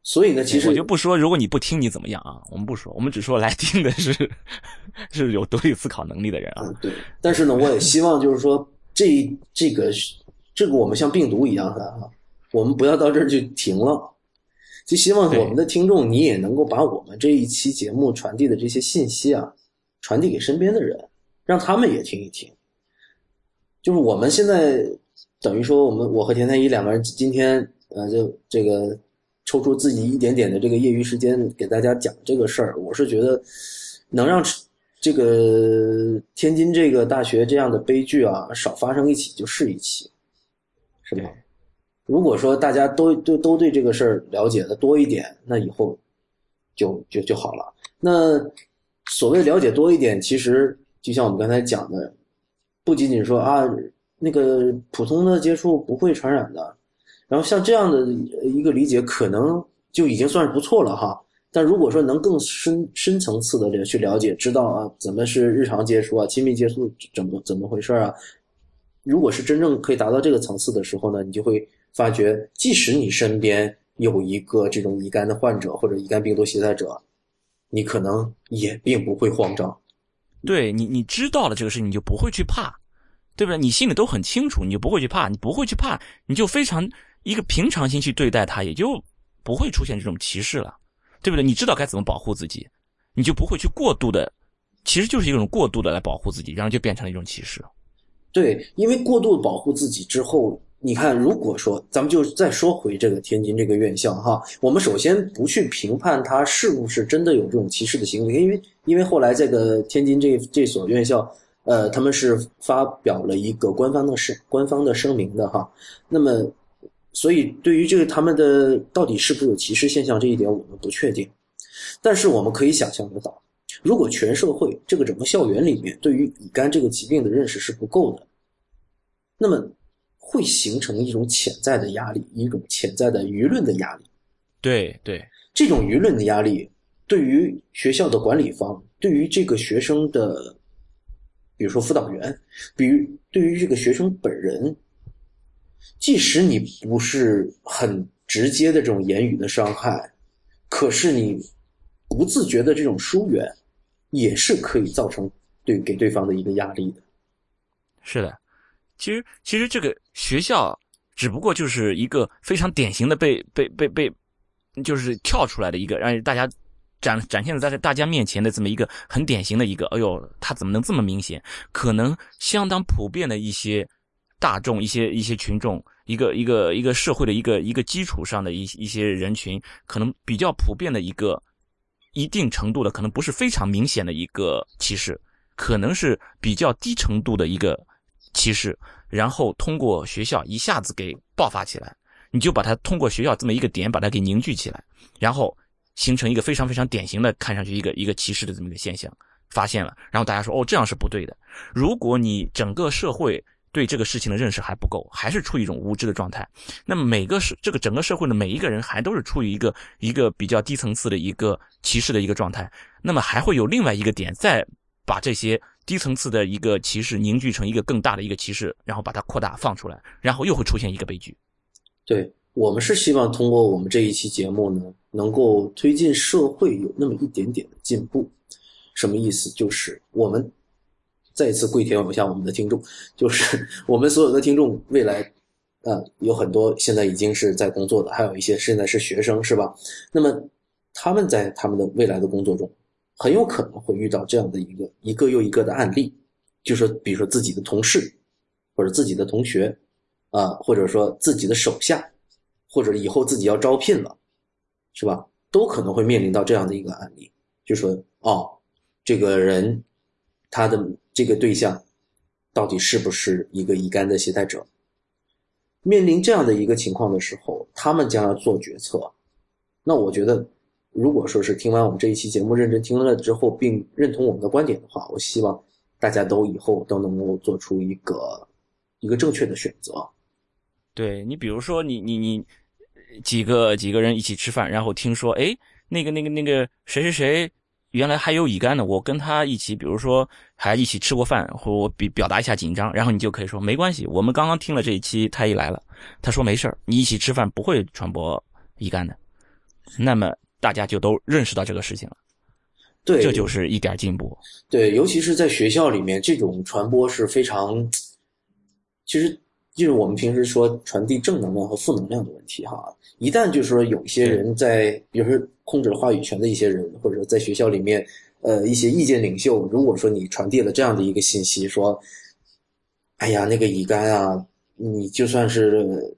所以呢，其实我就不说，如果你不听你怎么样啊？我们不说，我们只说来听的是 [laughs] 是有独立思考能力的人啊。嗯，对。但是呢，我也希望就是说，这这个这个我们像病毒一样的啊，我们不要到这儿就停了。就希望我们的听众，你也能够把我们这一期节目传递的这些信息啊，传递给身边的人，让他们也听一听。就是我们现在等于说，我们我和田太医两个人今天呃，就这个抽出自己一点点的这个业余时间给大家讲这个事儿，我是觉得能让这个天津这个大学这样的悲剧啊少发生一起就是一起，是吧？如果说大家都都都对这个事儿了解的多一点，那以后就就就好了。那所谓了解多一点，其实就像我们刚才讲的，不仅仅说啊那个普通的接触不会传染的，然后像这样的一个理解，可能就已经算是不错了哈。但如果说能更深深层次的去了解，知道啊怎么是日常接触啊、亲密接触怎么怎么回事啊，如果是真正可以达到这个层次的时候呢，你就会发觉，即使你身边有一个这种乙肝的患者或者乙肝病毒携带者，你可能也并不会慌张。对你，你知道了这个事情，你就不会去怕，对不对？你心里都很清楚，你就不会去怕，你不会去怕，你就非常一个平常心去对待它，也就不会出现这种歧视了，对不对？你知道该怎么保护自己，你就不会去过度的，其实就是一种过度的来保护自己，然后就变成了一种歧视。对，因为过度保护自己之后。你看，如果说咱们就再说回这个天津这个院校哈，我们首先不去评判他是不是真的有这种歧视的行为，因为因为后来这个天津这这所院校，呃，他们是发表了一个官方的声官方的声明的哈，那么所以对于这个他们的到底是不是有歧视现象这一点我们不确定，但是我们可以想象得到，如果全社会这个整个校园里面对于乙肝这个疾病的认识是不够的，那么。会形成一种潜在的压力，一种潜在的舆论的压力。对对，这种舆论的压力，对于学校的管理方，对于这个学生的，比如说辅导员，比如对于这个学生本人，即使你不是很直接的这种言语的伤害，可是你不自觉的这种疏远，也是可以造成对给对方的一个压力的。是的。其实，其实这个学校只不过就是一个非常典型的被被被被，就是跳出来的一个让大家展展现在大家面前的这么一个很典型的一个。哎呦，他怎么能这么明显？可能相当普遍的一些大众、一些一些群众，一个一个一个社会的一个一个基础上的一一些人群，可能比较普遍的一个一定程度的，可能不是非常明显的一个歧视，可能是比较低程度的一个。歧视，然后通过学校一下子给爆发起来，你就把它通过学校这么一个点把它给凝聚起来，然后形成一个非常非常典型的看上去一个一个歧视的这么一个现象，发现了，然后大家说哦这样是不对的。如果你整个社会对这个事情的认识还不够，还是处于一种无知的状态，那么每个是这个整个社会的每一个人还都是处于一个一个比较低层次的一个歧视的一个状态，那么还会有另外一个点再把这些。低层次的一个歧视凝聚成一个更大的一个歧视，然后把它扩大放出来，然后又会出现一个悲剧。对我们是希望通过我们这一期节目呢，能够推进社会有那么一点点的进步。什么意思？就是我们再一次跪舔一下我们的听众，就是 [laughs] 我们所有的听众未来，呃，有很多现在已经是在工作的，还有一些现在是学生，是吧？那么他们在他们的未来的工作中。很有可能会遇到这样的一个一个又一个的案例，就说比如说自己的同事，或者自己的同学，啊，或者说自己的手下，或者以后自己要招聘了，是吧？都可能会面临到这样的一个案例，就说哦，这个人他的这个对象到底是不是一个乙肝的携带者？面临这样的一个情况的时候，他们将要做决策，那我觉得。如果说是听完我们这一期节目认真听了之后，并认同我们的观点的话，我希望大家都以后都能够做出一个一个正确的选择。对你，比如说你你你几个几个人一起吃饭，然后听说哎那个那个那个谁谁谁原来还有乙肝的，我跟他一起，比如说还一起吃过饭，或我表表达一下紧张，然后你就可以说没关系，我们刚刚听了这一期，他一来了，他说没事你一起吃饭不会传播乙肝的，那么。大家就都认识到这个事情了，对，这就是一点进步。对，尤其是在学校里面，这种传播是非常，其实就是我们平时说传递正能量和负能量的问题哈。一旦就是说有一些人在，比如说控制了话语权的一些人，或者在学校里面，呃，一些意见领袖，如果说你传递了这样的一个信息，说，哎呀，那个乙肝啊，你就算是，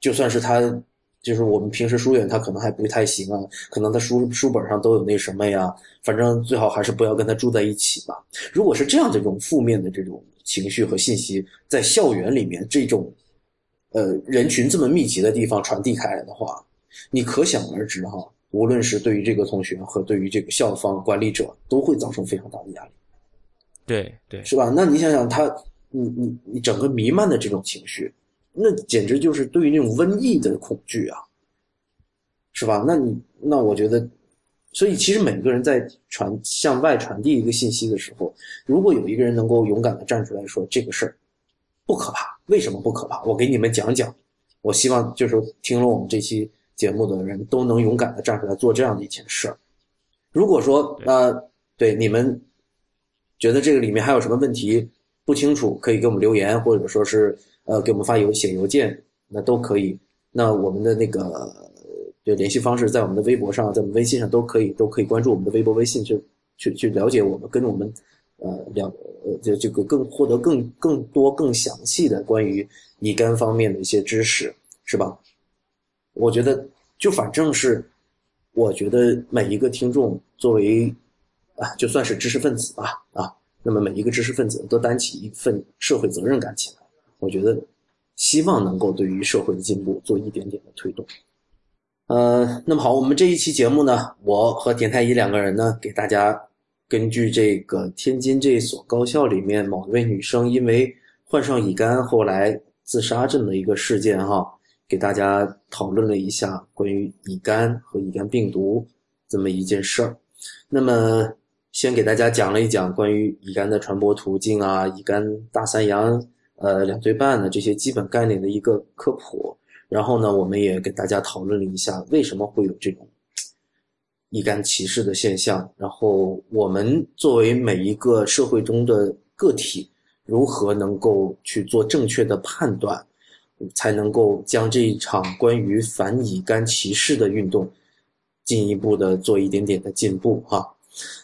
就算是他。就是我们平时疏远他可能还不太行啊，可能他书书本上都有那什么呀，反正最好还是不要跟他住在一起吧。如果是这样的这种负面的这种情绪和信息在校园里面这种，呃人群这么密集的地方传递开来的话，你可想而知哈，无论是对于这个同学和对于这个校方管理者都会造成非常大的压力。对对，是吧？那你想想他，你你你整个弥漫的这种情绪。那简直就是对于那种瘟疫的恐惧啊，是吧？那你那我觉得，所以其实每个人在传向外传递一个信息的时候，如果有一个人能够勇敢的站出来说这个事儿不可怕，为什么不可怕？我给你们讲讲。我希望就是听了我们这期节目的人都能勇敢的站出来做这样的一件事儿，如果说呃对你们觉得这个里面还有什么问题不清楚，可以给我们留言，或者说是呃给我们发邮写邮件，那都可以。那我们的那个对联系方式在我们的微博上，在我们微信上都可以，都可以关注我们的微博、微信，去去去了解我们，跟我们呃了呃这这个更获得更更多更详细的关于乙肝方面的一些知识，是吧？我觉得就反正是，我觉得每一个听众作为啊，就算是知识分子吧啊，那么每一个知识分子都担起一份社会责任感起来，我觉得希望能够对于社会的进步做一点点的推动。呃，那么好，我们这一期节目呢，我和田太医两个人呢，给大家根据这个天津这所高校里面某一位女生因为患上乙肝后来自杀这么一个事件哈。给大家讨论了一下关于乙肝和乙肝病毒这么一件事儿。那么，先给大家讲了一讲关于乙肝的传播途径啊，乙肝大三阳、呃两对半的这些基本概念的一个科普。然后呢，我们也给大家讨论了一下为什么会有这种乙肝歧视的现象。然后，我们作为每一个社会中的个体，如何能够去做正确的判断？才能够将这一场关于反乙肝歧视的运动进一步的做一点点的进步哈。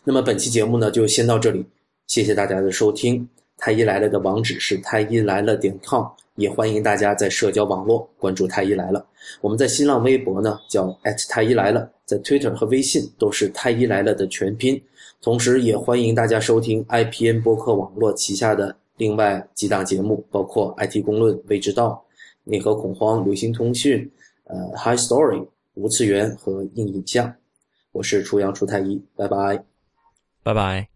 那么本期节目呢就先到这里，谢谢大家的收听。太医来了的网址是太医来了点 com，也欢迎大家在社交网络关注太医来了。我们在新浪微博呢叫太医来了，在 Twitter 和微信都是太医来了的全拼。同时也欢迎大家收听 IPN 播客网络旗下的另外几档节目，包括 IT 公论、未知道。内核恐慌、流行通讯、呃，High Story、无次元和硬影像。我是初阳初太医，拜拜，拜拜。